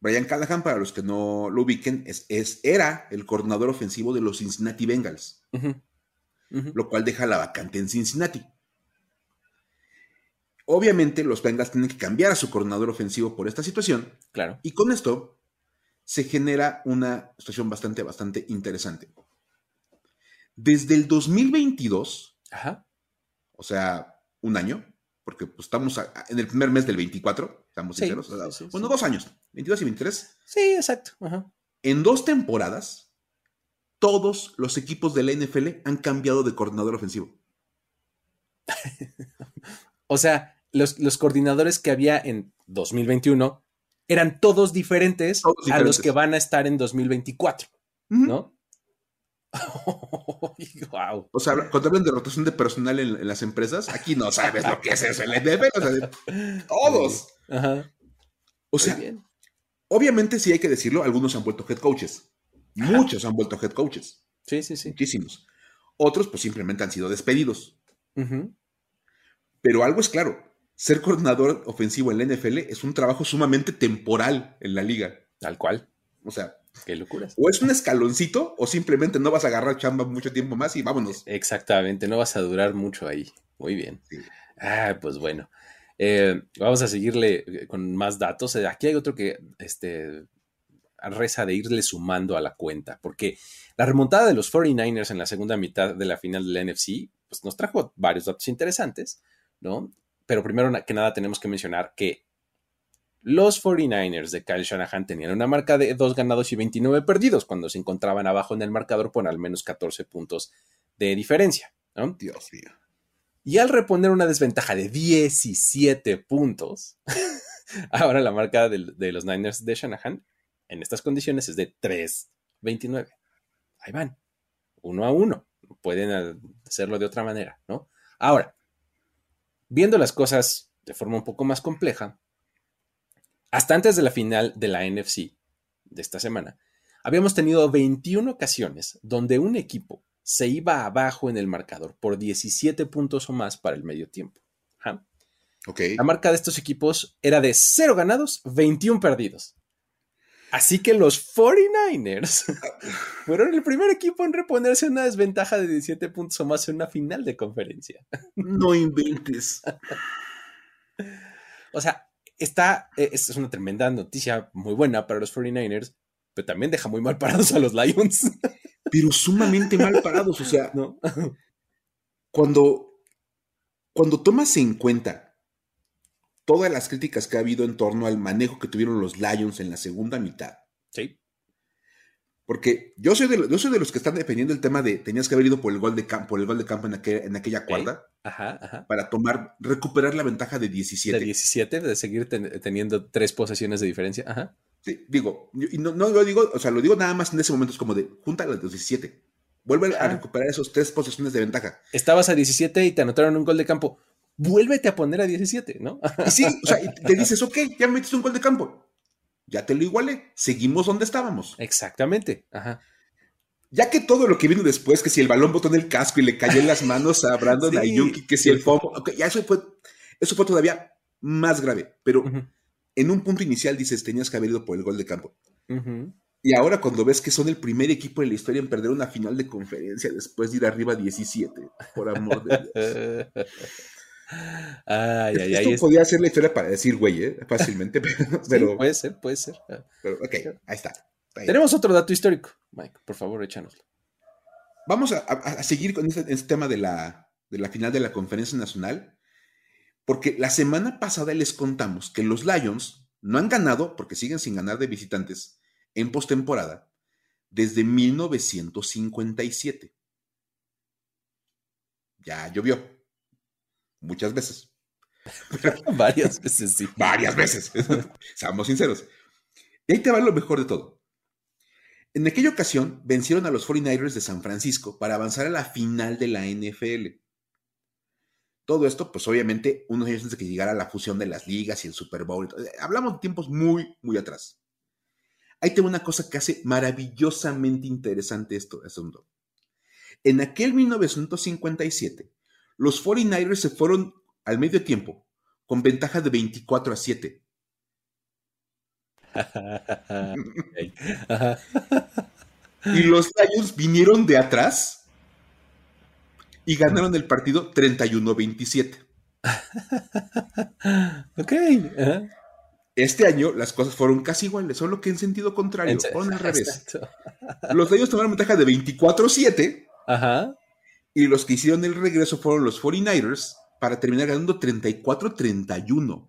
Speaker 3: Brian Callahan, para los que no lo ubiquen, es, era el coordinador ofensivo de los Cincinnati Bengals, lo cual deja la vacante en Cincinnati. Obviamente los Bengals tienen que cambiar a su coordinador ofensivo por esta situación.
Speaker 1: Claro.
Speaker 3: Y con esto se genera una situación bastante, bastante interesante. Desde el 2022, o sea, un año, porque pues, estamos en el primer mes del 24, estamos sinceros. bueno, dos años, 22 y 23.
Speaker 1: Sí, exacto.
Speaker 3: En dos temporadas, todos los equipos de la NFL han cambiado de coordinador ofensivo. (laughs)
Speaker 1: o sea, los, coordinadores que había en 2021 eran todos diferentes, a los que van a estar en 2024, ¿no? (laughs)
Speaker 3: wow. O sea, cuando hablan de rotación de personal en, las empresas, aquí no sabes lo que es eso, el todos. O sea, obviamente sí hay que decirlo, algunos han vuelto head coaches. Muchos han vuelto head coaches.
Speaker 1: Sí, sí, sí.
Speaker 3: Muchísimos. Otros, pues simplemente han sido despedidos. Pero algo es claro, ser coordinador ofensivo en la NFL es un trabajo sumamente temporal en la liga.
Speaker 1: Tal cual.
Speaker 3: O sea,
Speaker 1: qué locuras.
Speaker 3: O es un escaloncito o simplemente no vas a agarrar chamba mucho tiempo más y vámonos.
Speaker 1: Exactamente, no vas a durar mucho ahí. Muy bien. Ah, pues bueno. Eh, vamos a seguirle eh, con más datos. Eh, aquí hay otro que este, reza de irle sumando a la cuenta, porque la remontada de los 49ers en la segunda mitad de la final de la NFC pues, nos trajo varios datos interesantes, ¿no? Pero primero que nada tenemos que mencionar que los 49ers de Kyle Shanahan tenían una marca de 2 ganados y 29 perdidos cuando se encontraban abajo en el marcador por al menos 14 puntos de diferencia.
Speaker 3: Dios mío.
Speaker 1: Y al reponer una desventaja de 17 puntos, (laughs) ahora la marca de, de, los Niners de Shanahan en estas condiciones es de 3-29. Ahí van, uno a uno. Pueden hacerlo de otra manera, ¿no? Ahora, Viendo las cosas de forma un poco más compleja, hasta antes de la final de la NFC de esta semana, habíamos tenido 21 ocasiones donde un equipo se iba abajo en el marcador por 17 puntos o más para el medio tiempo. La marca de estos equipos era de 0 ganados, 21 perdidos. Así que los 49ers (laughs) fueron el primer equipo en reponerse una desventaja de 17 puntos o más en una final de conferencia.
Speaker 3: No inventes.
Speaker 1: o sea, esta eh, es una tremenda noticia muy buena para los 49ers, pero también deja muy mal parados a los Lions. (laughs)
Speaker 3: pero sumamente mal parados, o sea, ¿no? (laughs) cuando, cuando tomas en cuenta todas las críticas que ha habido en torno al manejo que tuvieron los Lions en la segunda mitad.
Speaker 1: Sí.
Speaker 3: Porque yo soy de, yo soy de los que están defendiendo el tema de tenías que haber ido por el gol de campo, por el gol de campo en, en aquella cuarta. Para tomar, recuperar la ventaja de 17.
Speaker 1: De 17, de seguir teniendo tres posesiones de diferencia. Ajá.
Speaker 3: Sí, digo, y no, lo digo, o sea, lo digo nada más en ese momento, es como de, junta las 17. Vuelve a recuperar esos tres posesiones de ventaja.
Speaker 1: Estabas a 17 y te anotaron un gol de campo vuélvete a poner a 17, ¿no?
Speaker 3: sí, o sea, te dices, ok, ya metiste un gol de campo. Ya te lo igualé. Seguimos donde estábamos.
Speaker 1: Exactamente. Ajá.
Speaker 3: Ya que todo lo que vino después, que si el balón botó en el casco y le cayó en las manos a Brandon (laughs) Ayuki, que si el fomo, okay, ya eso fue, eso fue todavía más grave. Pero en un punto inicial dices, tenías que haber ido por el gol de campo. Y ahora cuando ves que son el primer equipo en la historia en perder una final de conferencia después de ir arriba 17, por amor de Dios. (laughs) Ay, ay, Esto ay, podía ser la historia para decir, güey, ¿eh? fácilmente, (laughs) pero,
Speaker 1: puede ser, puede ser.
Speaker 3: Pero, ok, ahí está.
Speaker 1: Tenemos otro dato histórico, Mike, por favor, échanoslo.
Speaker 3: Vamos a, seguir con este, este, tema de la, de la final de la conferencia nacional, porque la semana pasada les contamos que los Lions no han ganado, porque siguen sin ganar de visitantes, en postemporada, desde 1957. Ya llovió Muchas veces. (laughs)
Speaker 1: varias veces, sí.
Speaker 3: Varias veces. (laughs) Seamos sinceros. Y ahí te va lo mejor de todo. En aquella ocasión vencieron a los 49ers de San Francisco para avanzar a la final de la NFL. Todo esto, pues obviamente, unos años antes de que llegara la fusión de las ligas y el Super Bowl. Hablamos de tiempos muy, muy atrás. Ahí tengo una cosa que hace maravillosamente interesante esto, asunto. En aquel 1957, los 49ers se fueron al medio tiempo con ventaja de 24 a 7. y los Lions vinieron de atrás y ganaron el partido 31-27.
Speaker 1: ok.
Speaker 3: Este año las cosas fueron casi iguales, solo que en sentido contrario, fueron al (laughs) revés. Los Lions tomaron ventaja de 24-7 Ajá. Y los que hicieron el regreso fueron los 49ers para terminar ganando 34-31.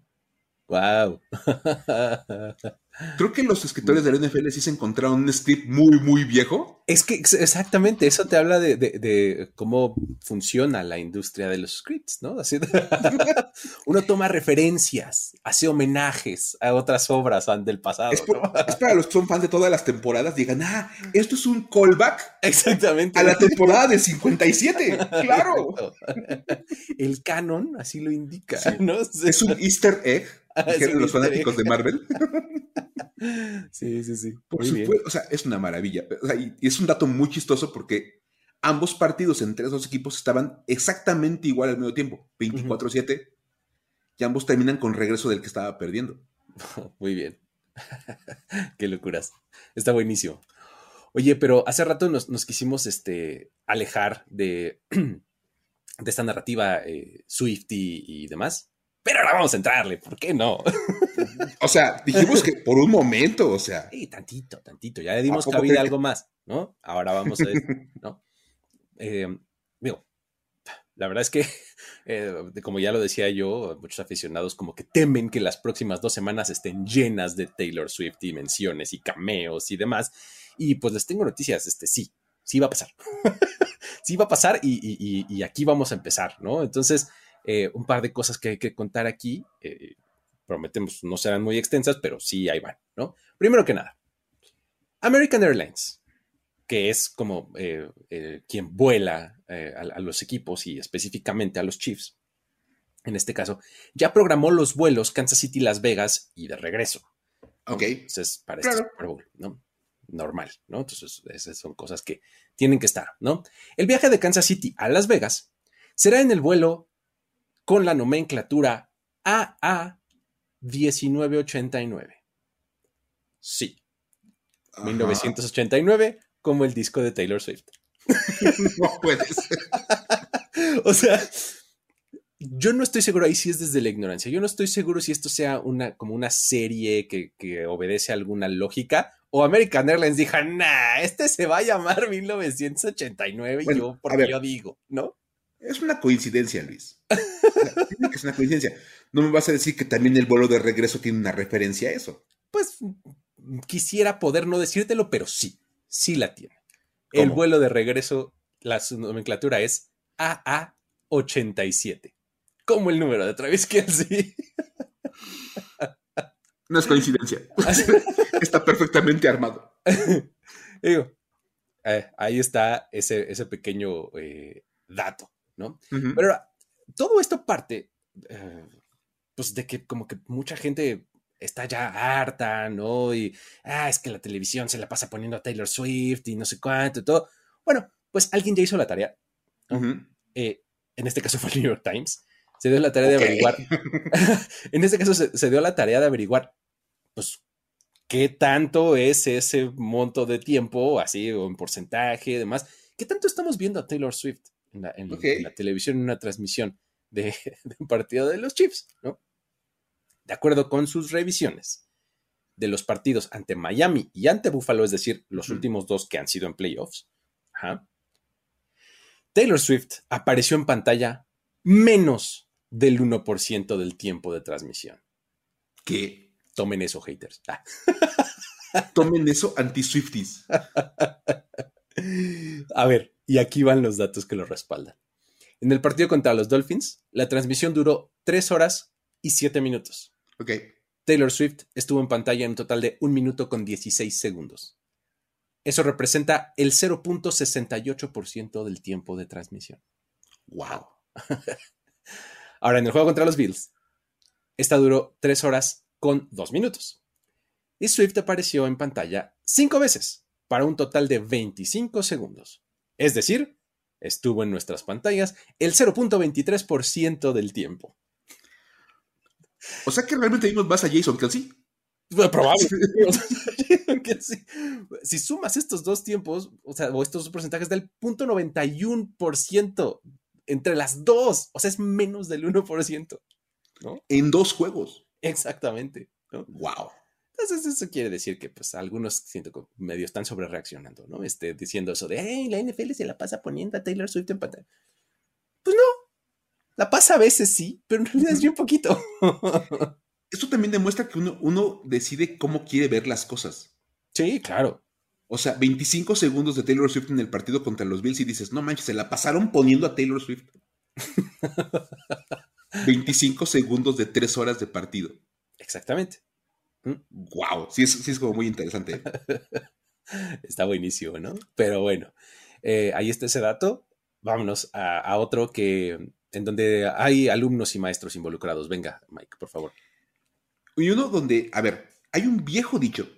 Speaker 1: Wow. (laughs)
Speaker 3: Creo que los escritores de la NFL sí se encontraron un script muy, muy viejo.
Speaker 1: Es que exactamente, eso te habla de, cómo funciona la industria de los scripts, ¿no? Así (laughs) uno toma referencias, hace homenajes a otras obras del pasado.
Speaker 3: Es, para los que son fans de todas las temporadas, digan, ah, esto es un callback. (laughs)
Speaker 1: Exactamente.
Speaker 3: A la temporada de 57, (laughs) claro.
Speaker 1: El canon así lo indica, ¿no?
Speaker 3: Es un easter egg los fanáticos de Marvel.
Speaker 1: Sí, sí, sí.
Speaker 3: Por supuesto, o sea, es una maravilla. y, es un dato muy chistoso porque ambos partidos entre esos dos equipos estaban exactamente igual al mismo tiempo, 24-7, y ambos terminan con regreso del que estaba perdiendo. (laughs)
Speaker 1: Muy bien. (laughs) Qué locuras. Está buenísimo. Oye, pero hace rato nos, quisimos este, alejar de, (clears throat) de esta narrativa eh, Swifty y demás. Pero ahora vamos a entrarle, ¿por qué no? (laughs)
Speaker 3: O sea, dijimos que por un momento, o sea.
Speaker 1: Sí, tantito, tantito. Ya le dimos cabida a algo más, ¿no? Ahora vamos a ver, ¿no? Eh, digo, la verdad es que, (laughs) eh, como ya lo decía yo, muchos aficionados como que temen que las próximas dos semanas estén llenas de Taylor Swift y menciones y cameos y demás. Y pues les tengo noticias, este sí, sí va a pasar. (laughs) sí va a pasar y aquí vamos a empezar, ¿no? Entonces, eh, un par de cosas que hay que contar aquí. Eh, prometemos no serán muy extensas, pero sí ahí van, ¿no? Primero que nada, American Airlines, que es como eh, quien vuela a, los equipos y específicamente a los Chiefs, en este caso, ya programó los vuelos Kansas City, Las Vegas y de regreso.
Speaker 3: Ok.
Speaker 1: Entonces, para este Super Bowl, ¿no? Normal, ¿no? Entonces, esas son cosas que tienen que estar, ¿no? El viaje de Kansas City a Las Vegas será en el vuelo con la nomenclatura AA1989. Sí. 1989 como el disco de Taylor Swift. (laughs)
Speaker 3: no puede ser. (laughs)
Speaker 1: o sea, yo no estoy seguro ahí si es desde la ignorancia. Yo no estoy seguro si esto sea una, como una serie que, obedece a alguna lógica. O American Airlines dijo, nah, este se va a llamar 1989 y yo, porque yo digo, ¿no?
Speaker 3: Es una coincidencia, Luis. es una coincidencia. No me vas a decir que también el vuelo de regreso tiene una referencia a eso.
Speaker 1: Pues quisiera poder no decírtelo, pero sí, sí la tiene. El vuelo de regreso, la nomenclatura es AA87. Como el número de Travis Kelsey.
Speaker 3: No es coincidencia. está perfectamente armado.
Speaker 1: Digo, eh, ahí está ese, ese pequeño eh, dato. ¿No? Pero todo esto parte, eh, pues, de que como que mucha gente está ya harta, ¿no? Y, ah, es que la televisión se la pasa poniendo a Taylor Swift y no sé cuánto y todo. Bueno, pues alguien ya hizo la tarea. Eh, en este caso (laughs) fue el New York Times. Se dio la tarea de averiguar. (laughs) en este caso se, dio la tarea de averiguar, pues, ¿Qué tanto es ese monto de tiempo, así, o en porcentaje y demás? ¿Qué tanto estamos viendo a Taylor Swift en la, televisión, en una transmisión (laughs) de, un partido de los Chiefs? ¿no? De acuerdo con sus revisiones de los partidos ante Miami y ante Buffalo, es decir, los últimos dos que han sido en playoffs, Taylor Swift apareció en pantalla menos del 1% del tiempo de transmisión.
Speaker 3: ¿Qué?
Speaker 1: Tomen eso, haters. Ah.
Speaker 3: Tomen eso, anti-Swifties. (laughs)
Speaker 1: A ver, y aquí van los datos que lo respaldan. En el partido contra los Dolphins, la transmisión duró 3 horas y 7 minutos.
Speaker 3: Ok.
Speaker 1: Taylor Swift estuvo en pantalla en un total de 1 minuto con 16 segundos. Eso representa el 0.68% del tiempo de transmisión.
Speaker 3: ¡Wow! (laughs)
Speaker 1: Ahora, en el juego contra los Bills, esta duró 3 horas con dos minutos. Y Swift apareció en pantalla cinco veces, para un total de 25 segundos. Es decir, estuvo en nuestras pantallas el 0.23% del tiempo.
Speaker 3: O sea que realmente vimos más a Jason Kelsey.
Speaker 1: Probablemente. (laughs) (laughs) si sumas estos dos tiempos, o sea, o estos dos porcentajes del 0.91% entre las dos, o sea, es menos del 1%. ¿no?
Speaker 3: En dos juegos.
Speaker 1: Exactamente. ¿no?
Speaker 3: Wow.
Speaker 1: Entonces, eso quiere decir que, pues, algunos siento que medio están sobre reaccionando, ¿no? Este, diciendo eso de, hey, la NFL se la pasa poniendo a Taylor Swift en pantalla. Pues no. La pasa a veces sí, pero en realidad es bien poquito. (laughs)
Speaker 3: Esto también demuestra que uno, uno decide cómo quiere ver las cosas.
Speaker 1: Sí, claro.
Speaker 3: O sea, 25 segundos de Taylor Swift en el partido contra los Bills y dices, no manches, se la pasaron poniendo a Taylor Swift. (laughs) 25 segundos de 3 horas de partido.
Speaker 1: Exactamente.
Speaker 3: Wow, sí es, sí es como muy interesante. (laughs)
Speaker 1: está buenísimo, ¿no? Pero bueno, eh, ahí está ese dato. Vámonos a, otro que en donde hay alumnos y maestros involucrados. Venga, Mike, por favor.
Speaker 3: Y uno donde, a ver, hay un viejo dicho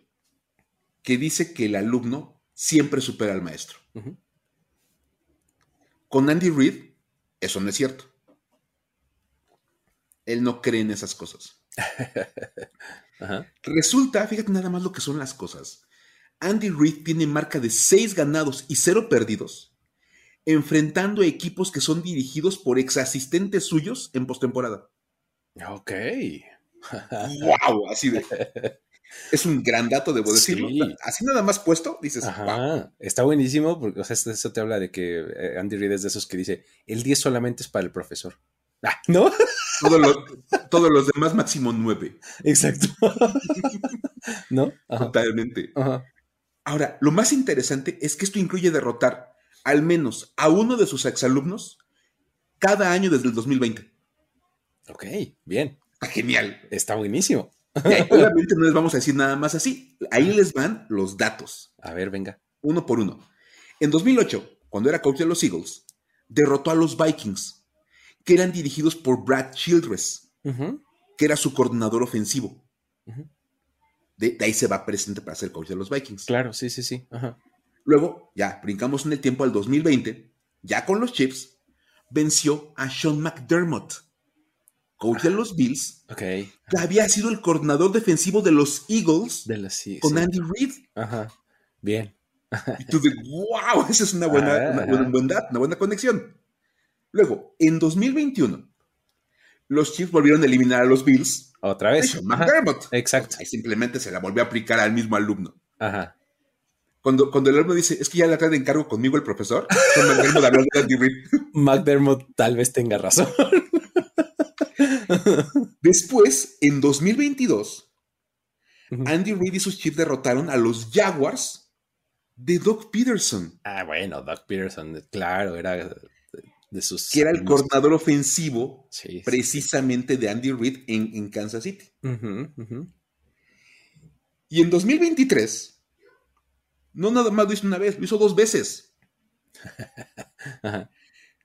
Speaker 3: que dice que el alumno siempre supera al maestro. Con Andy Reid, eso no es cierto. Él no cree en esas cosas. (laughs) Resulta, fíjate nada más lo que son las cosas. Andy Reid tiene marca de 6 ganados y 0 perdidos, enfrentando equipos que son dirigidos por ex asistentes suyos en postemporada.
Speaker 1: Ok. (laughs)
Speaker 3: wow, así de. (laughs) Es un gran dato, debo decirlo. Así nada más puesto, dices.
Speaker 1: Está buenísimo, porque o sea, eso te habla de que eh, Andy Reid es de esos que dice: el 10 solamente es para el profesor. Ah, ¿No? (laughs)
Speaker 3: todos los demás máximo nueve.
Speaker 1: Exacto. (laughs) ¿No?
Speaker 3: Totalmente. Ahora, lo más interesante es que esto incluye derrotar al menos a uno de sus exalumnos cada año desde el 2020.
Speaker 1: Ok, bien.
Speaker 3: Está genial.
Speaker 1: Está buenísimo.
Speaker 3: obviamente no les vamos a decir nada más así. Ahí les van los datos.
Speaker 1: A ver, venga.
Speaker 3: Uno por uno. En 2008, cuando era coach de los Eagles, derrotó a los Vikings que eran dirigidos por Brad Childress, que era su coordinador ofensivo. de, ahí se va presente para ser coach de los Vikings.
Speaker 1: Claro, sí, sí, sí.
Speaker 3: Luego, ya brincamos en el tiempo al 2020, ya con los Chips, venció a Sean McDermott, coach de los Bills,
Speaker 1: que
Speaker 3: había sido el coordinador defensivo de los Eagles
Speaker 1: de
Speaker 3: con Andy Reid.
Speaker 1: Ajá, bien.
Speaker 3: y tú de, wow, (laughs) esa es una buena, una, buena, una buena conexión. Luego, en 2021, los Chiefs volvieron a eliminar a los Bills.
Speaker 1: Otra vez.
Speaker 3: Exacto. Y simplemente se la volvió a aplicar al mismo alumno.
Speaker 1: Ajá.
Speaker 3: Cuando, cuando el alumno dice, es que ya la trae de encargo conmigo el profesor, (laughs) McDermott (laughs)
Speaker 1: McDermott tal vez tenga razón. (laughs)
Speaker 3: Después, en 2022, Andy Reid y sus Chiefs derrotaron a los Jaguars de Doug Peterson.
Speaker 1: Ah, bueno, Doug Peterson, claro, era
Speaker 3: que era el coordinador ofensivo precisamente de Andy Reid en, Kansas City. Y en 2023, no nada más lo hizo una vez, lo hizo dos veces. (laughs)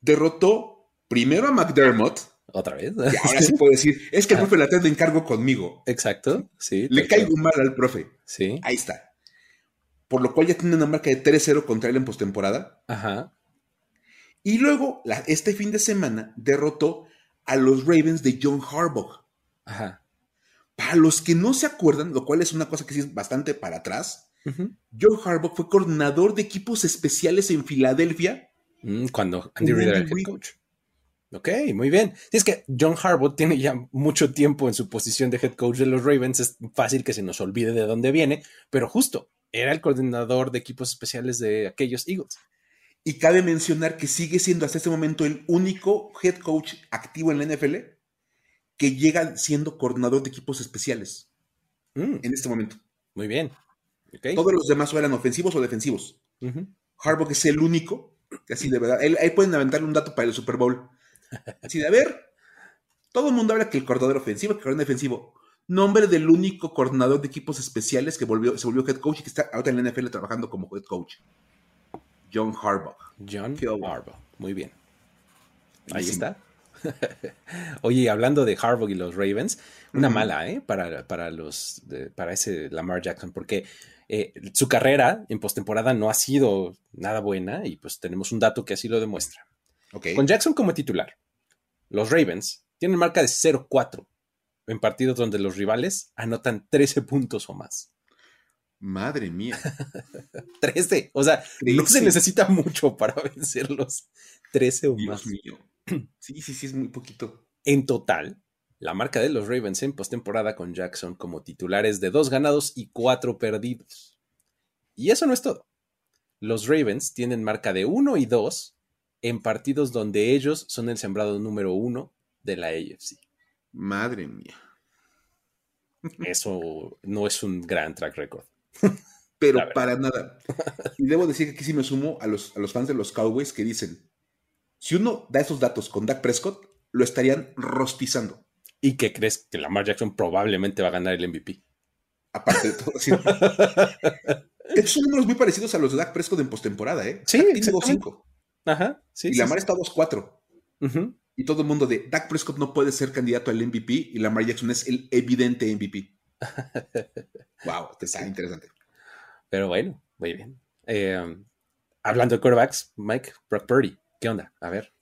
Speaker 3: Derrotó primero a McDermott.
Speaker 1: Otra vez.
Speaker 3: Y ahora sí puedo decir, es que el profe la trae de encargo conmigo.
Speaker 1: Exacto, sí.
Speaker 3: Le caigo mal al profe.
Speaker 1: Sí.
Speaker 3: Ahí está. Por lo cual ya tiene una marca de 3-0 contra él en postemporada.
Speaker 1: Ajá.
Speaker 3: Y luego, este fin de semana, derrotó a los Ravens de John Harbaugh.
Speaker 1: Ajá.
Speaker 3: Para los que no se acuerdan, lo cual es una cosa que sí es bastante para atrás, John Harbaugh fue coordinador de equipos especiales en Filadelfia.
Speaker 1: Mm, cuando Andy Reid era el head coach. Ok, muy bien. Si es que John Harbaugh tiene ya mucho tiempo en su posición de head coach de los Ravens, es fácil que se nos olvide de dónde viene, pero justo era el coordinador de equipos especiales de aquellos Eagles.
Speaker 3: Y cabe mencionar que sigue siendo hasta este momento el único head coach activo en la NFL que llega siendo coordinador de equipos especiales mm. en este momento.
Speaker 1: Muy bien.
Speaker 3: Todos los demás eran ofensivos o defensivos. Harbaugh es el único, así de verdad, ahí pueden aventarle un dato para el Super Bowl. Así de, a ver, todo el mundo habla que el coordinador ofensivo, que el coordinador defensivo. Nombre del único coordinador de equipos especiales que volvió, se volvió head coach y que está ahora en la NFL trabajando como head coach. John Harbaugh.
Speaker 1: John Harbaugh. Muy bien. Ahí está. (laughs) Oye, hablando de Harbaugh y los Ravens, una mala, ¿eh? Para, para los, para ese Lamar Jackson, porque eh, su carrera en postemporada no ha sido nada buena y pues tenemos un dato que así lo demuestra. Con Jackson como titular, los Ravens tienen marca de 0-4 en partidos donde los rivales anotan 13 puntos o más.
Speaker 3: Madre mía. (laughs)
Speaker 1: 13. O sea, no se necesita mucho para (laughs) vencerlos. 13 o más.
Speaker 3: mío. (clears throat) Sí, sí, sí, es muy poquito.
Speaker 1: En total, la marca de los Ravens en postemporada con Jackson como titulares de dos ganados y cuatro perdidos. Y eso no es todo. Los Ravens tienen marca de 1 y 2 en partidos donde ellos son el sembrado número uno de la AFC.
Speaker 3: Madre mía. (laughs)
Speaker 1: Eso no es un gran track record. (laughs)
Speaker 3: Pero para nada. Y debo decir que aquí sí me sumo a los, a los fans de los Cowboys que dicen, si uno da esos datos con Dak Prescott, lo estarían rostizando.
Speaker 1: ¿Y qué crees? Que Lamar Jackson probablemente va a ganar el MVP.
Speaker 3: Aparte de todo. (laughs) Estos son números muy parecidos a los de Dak Prescott en postemporada, ¿eh?
Speaker 1: Sí, Dak 5. Ajá, sí.
Speaker 3: Y Lamar está 2-4. Y todo el mundo de Dak Prescott no puede ser candidato al MVP y Lamar Jackson es el evidente MVP. (laughs) wow, está interesante.
Speaker 1: Pero bueno, muy bien. Eh, hablando de quarterbacks, Mike, Brock Purdy, ¿qué onda? A ver.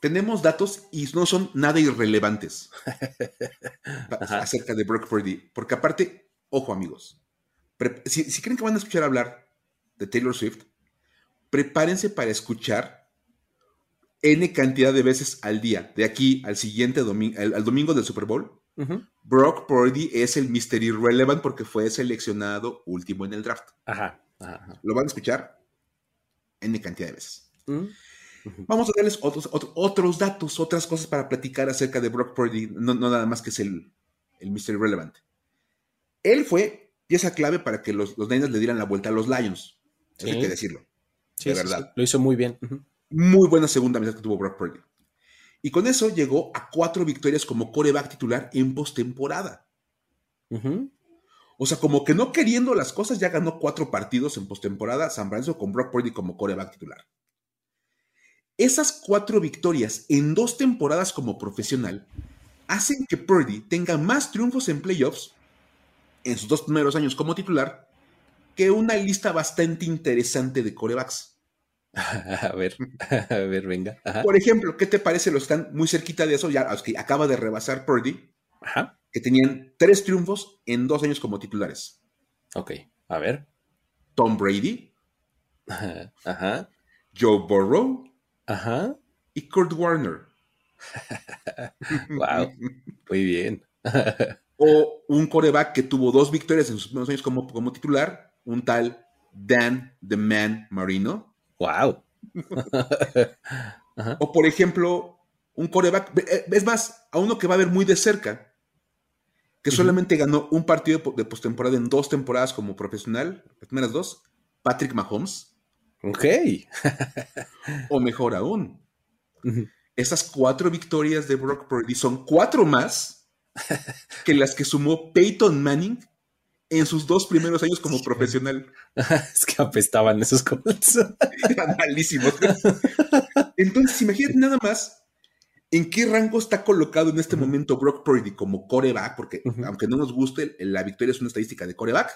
Speaker 3: Tenemos datos y no son nada irrelevantes (laughs) acerca de Brock Purdy. Porque aparte, ojo amigos, si creen que van a escuchar hablar de Taylor Swift, prepárense para escuchar N cantidad de veces al día, de aquí al siguiente domingo, al, domingo del Super Bowl. Brock Purdy es el Mr. Irrelevant porque fue seleccionado último en el draft.
Speaker 1: Ajá,
Speaker 3: Lo van a escuchar N cantidad de veces. Vamos a darles otros, otros, datos, otras cosas para platicar acerca de Brock Purdy, no, nada más que es el, el Mr. Irrelevant. Él fue pieza clave para que los, los Niners le dieran la vuelta a los Lions. hay que decirlo de verdad.
Speaker 1: lo hizo muy bien.
Speaker 3: Muy buena segunda mitad que tuvo Brock Purdy. Y con eso llegó a cuatro victorias como coreback titular en postemporada. O sea, como que no queriendo las cosas, ya ganó cuatro partidos en postemporada San Francisco con Brock Purdy como coreback titular. Esas cuatro victorias en dos temporadas como profesional hacen que Purdy tenga más triunfos en playoffs en sus dos primeros años como titular que una lista bastante interesante de corebacks. (laughs)
Speaker 1: A ver, (laughs) a ver, venga.
Speaker 3: Por ejemplo, ¿qué te parece? Los están muy cerquita de eso, ya que acaba de rebasar Purdy, que tenían tres triunfos en dos años como titulares.
Speaker 1: Ok, a ver.
Speaker 3: Tom Brady. (laughs)
Speaker 1: Ajá.
Speaker 3: Joe Burrow.
Speaker 1: Ajá.
Speaker 3: Y Kurt Warner.
Speaker 1: wow, muy bien.
Speaker 3: o un coreback que tuvo dos victorias en sus primeros años como, como titular, un tal Dan the Man Marino.
Speaker 1: Wow.
Speaker 3: o por ejemplo, un coreback, eh, es más, a uno que va a ver muy de cerca, que solamente ganó un partido de postemporada en dos temporadas como profesional, las primeras dos, Patrick Mahomes.
Speaker 1: Ok.
Speaker 3: o mejor aún, esas cuatro victorias de Brock Purdy son cuatro más (laughs) que las que sumó Peyton Manning en sus dos primeros años como profesional. (laughs)
Speaker 1: es que apestaban esos.
Speaker 3: Eran (laughs) malísimos. Entonces, imagínate nada más en qué rango está colocado en este momento Brock Purdy como coreback, porque aunque no nos guste, la victoria es una estadística de coreback.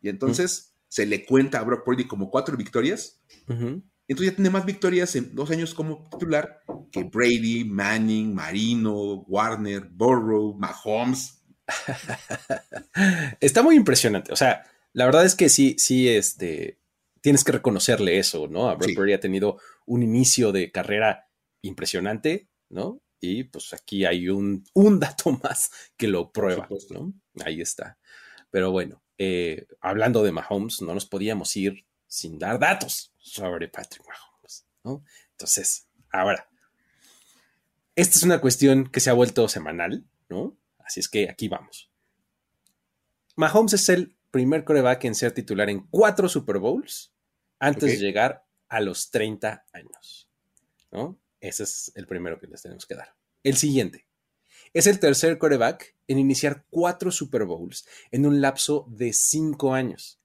Speaker 3: Y entonces se le cuenta a Brock Purdy como cuatro victorias. Entonces ya tiene más victorias en dos años como titular que Brady, Manning, Marino, Warner, Burrow, Mahomes. (laughs)
Speaker 1: Está muy impresionante. O sea, la verdad es que sí, sí, este, tienes que reconocerle eso, ¿no? A Purdy ha tenido un inicio de carrera impresionante, ¿no? Y pues aquí hay un, un dato más que lo prueba, ¿no? Ahí está. Pero bueno, eh, hablando de Mahomes, no nos podíamos ir sin dar datos sobre Patrick Mahomes, ¿no? Entonces, ahora, esta es una cuestión que se ha vuelto semanal, ¿no? Así es que aquí vamos. Mahomes es el primer coreback en ser titular en cuatro Super Bowls antes de llegar a los 30 años, ¿no? Ese es el primero que les tenemos que dar. El siguiente. Es el tercer coreback en iniciar cuatro Super Bowls en un lapso de cinco años.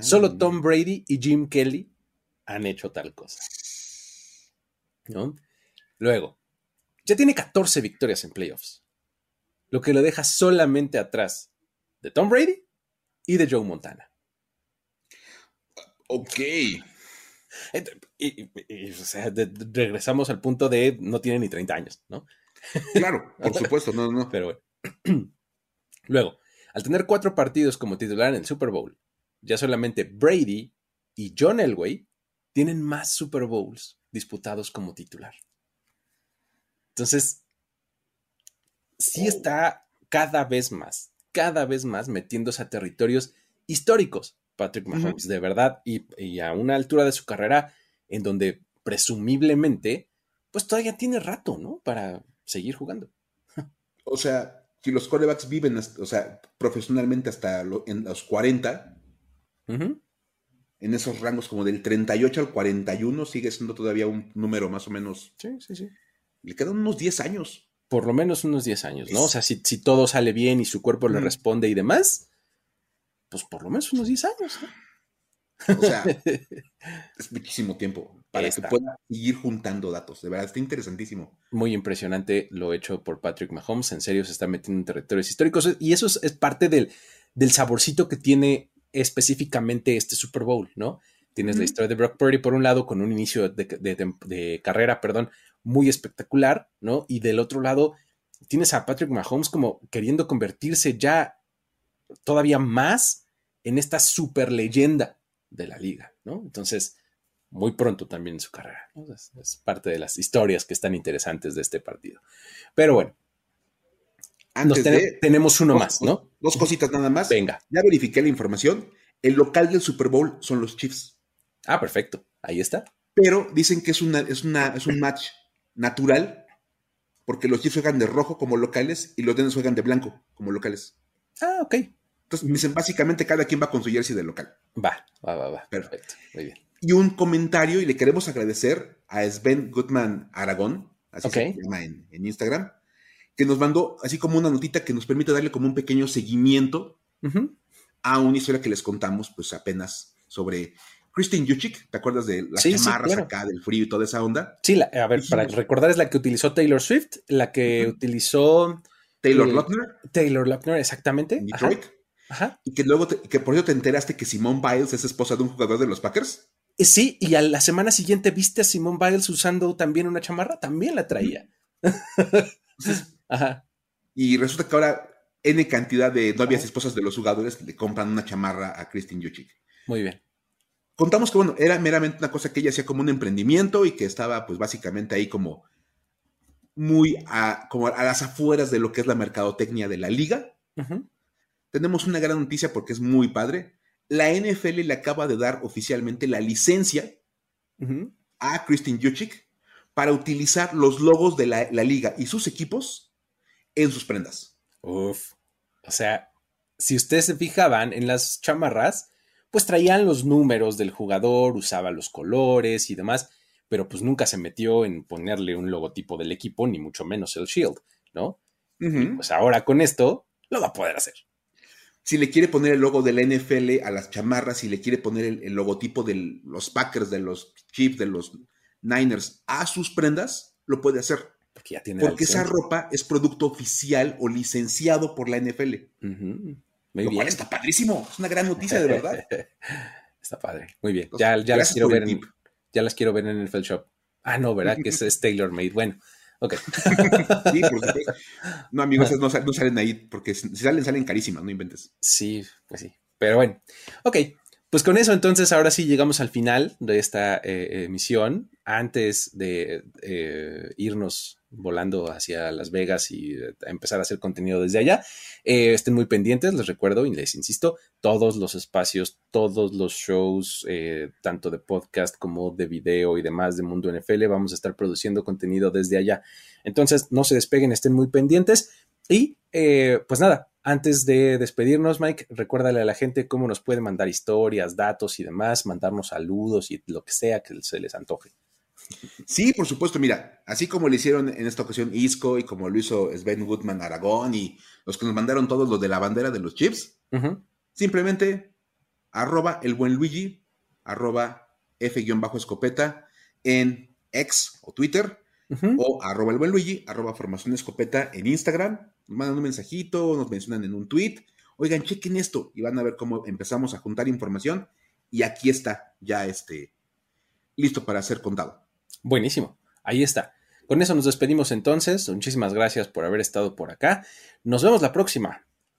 Speaker 1: Solo Tom Brady y Jim Kelly han hecho tal cosa. ¿No? Luego, ya tiene 14 victorias en playoffs, lo que lo deja solamente atrás de Tom Brady y de Joe Montana.
Speaker 3: Ok. (laughs)
Speaker 1: Y, regresamos al punto de no tiene ni 30 años, ¿no?
Speaker 3: Claro, por (laughs) supuesto, no, no.
Speaker 1: Pero bueno. (clears throat) Luego, al tener cuatro partidos como titular en el Super Bowl, ya solamente Brady y John Elway tienen más Super Bowls disputados como titular. Entonces, sí está cada vez más, cada vez más metiéndose a territorios históricos, Patrick Mahomes, de verdad, y, a una altura de su carrera en donde presumiblemente, pues todavía tiene rato, ¿no? Para seguir jugando.
Speaker 3: O sea, si los corebacks viven, o sea, profesionalmente hasta en los 40, en esos rangos como del 38 al 41, sigue siendo todavía un número más o menos.
Speaker 1: Sí, sí, sí.
Speaker 3: Le quedan unos 10 años.
Speaker 1: Por lo menos unos 10 años, ¿no? O sea, si, todo sale bien y su cuerpo le responde y demás, pues por lo menos unos 10 años.
Speaker 3: ¿no? O sea, (laughs) es muchísimo tiempo para que pueda seguir juntando datos. De verdad, está interesantísimo.
Speaker 1: Muy impresionante lo hecho por Patrick Mahomes. En serio, se está metiendo en territorios históricos. Y eso es, parte del, del, saborcito que tiene específicamente este Super Bowl, ¿no? Tienes la historia de Brock Purdy por un lado, con un inicio de, de carrera, perdón, muy espectacular, ¿no? Y del otro lado, tienes a Patrick Mahomes como queriendo convertirse ya todavía más en esta super leyenda de la liga, ¿no? Entonces, muy pronto también en su carrera. Es, parte de las historias que están interesantes de este partido. Pero bueno, Antes tenemos uno más, ¿no?
Speaker 3: Dos cositas nada más.
Speaker 1: Venga.
Speaker 3: Ya verifiqué la información. El local del Super Bowl son los Chiefs.
Speaker 1: Ah, perfecto. Ahí está.
Speaker 3: Pero dicen que es, una, es, una, es un match natural, porque los Chiefs juegan de rojo como locales y los Denver juegan de blanco como locales.
Speaker 1: Ah, ok.
Speaker 3: Entonces dicen, básicamente cada quien va con su jersey de local.
Speaker 1: Va, va, va, va. Perfecto. Muy bien.
Speaker 3: Y un comentario, y le queremos agradecer a Sven Goodman Aragón, así se llama en, Instagram, que nos mandó así como una notita que nos permite darle como un pequeño seguimiento a una historia que les contamos pues apenas sobre Christine Juchik, ¿te acuerdas de las chamarras acá, del frío y toda esa onda?
Speaker 1: Sí, a ver, para recordar, es la que utilizó Taylor Swift, la que utilizó.
Speaker 3: Taylor Lochner.
Speaker 1: Taylor Lochner, exactamente.
Speaker 3: Detroit. Ajá. Y que luego, que por eso te enteraste que Simone Biles es esposa de un jugador de los Packers.
Speaker 1: Eh, sí, y a la semana siguiente viste a Simone Biles usando también una chamarra, también la traía. (laughs)
Speaker 3: Ajá. Y resulta que ahora N cantidad de novias y esposas de los jugadores le compran una chamarra a Christine Juchik.
Speaker 1: Muy bien
Speaker 3: contamos que, bueno, era meramente una cosa que ella hacía como un emprendimiento y que estaba, pues, básicamente ahí como muy a, como a las afueras de lo que es la mercadotecnia de la liga. Tenemos una gran noticia porque es muy padre. La NFL le acaba de dar oficialmente la licencia a Christine Juchik para utilizar los logos de la, la, liga y sus equipos en sus prendas.
Speaker 1: Uf. O sea, si ustedes se fijaban en las chamarras, pues traían los números del jugador, usaba los colores y demás, pero pues nunca se metió en ponerle un logotipo del equipo, ni mucho menos el Shield, ¿no? pues ahora con esto lo va a poder hacer.
Speaker 3: Si le quiere poner el logo de la NFL a las chamarras, si le quiere poner el, logotipo de los Packers, de los Chiefs, de los Niners a sus prendas, lo puede hacer.
Speaker 1: Porque ya tiene
Speaker 3: Porque esa ropa es producto oficial o licenciado por la NFL. Muy bien. está padrísimo. Es una gran noticia, de verdad. (laughs)
Speaker 1: está padre. Muy bien. Ya, las quiero ver en, ya las quiero ver en el Fell Shop. Ah, no, ¿verdad? Que es, Taylor Made. Bueno, Ok.
Speaker 3: sí, por supuesto. (laughs) No, amigos, no, no, salen ahí, porque si salen, salen carísimas, no inventes.
Speaker 1: Sí, pues sí. Pero bueno. Ok, pues con eso entonces ahora sí llegamos al final de esta eh, emisión. Antes de eh, irnos volando hacia Las Vegas y eh, empezar a hacer contenido desde allá, estén muy pendientes, les recuerdo y les insisto, todos los espacios, todos los shows, tanto de podcast como de video y demás de Mundo NFL, vamos a estar produciendo contenido desde allá. Entonces, no se despeguen, estén muy pendientes y pues nada, antes de despedirnos, Mike, recuérdale a la gente cómo nos puede mandar historias, datos y demás, mandarnos saludos y lo que sea que se les antoje.
Speaker 3: Sí, por supuesto, mira, así como lo hicieron en esta ocasión Isco y como lo hizo Sven Goodman Aragón y los que nos mandaron todos los de la bandera de los chips, simplemente arroba el buen Luigi, arroba F-escopeta en X o Twitter, o arroba el buen Luigi, arroba formación escopeta en Instagram nos mandan un mensajito, nos mencionan en un tweet, oigan, chequen esto y van a ver cómo empezamos a juntar información y aquí está ya este listo para ser contado.
Speaker 1: Buenísimo, ahí está. Con eso nos despedimos entonces. Muchísimas gracias por haber estado por acá. Nos vemos la próxima.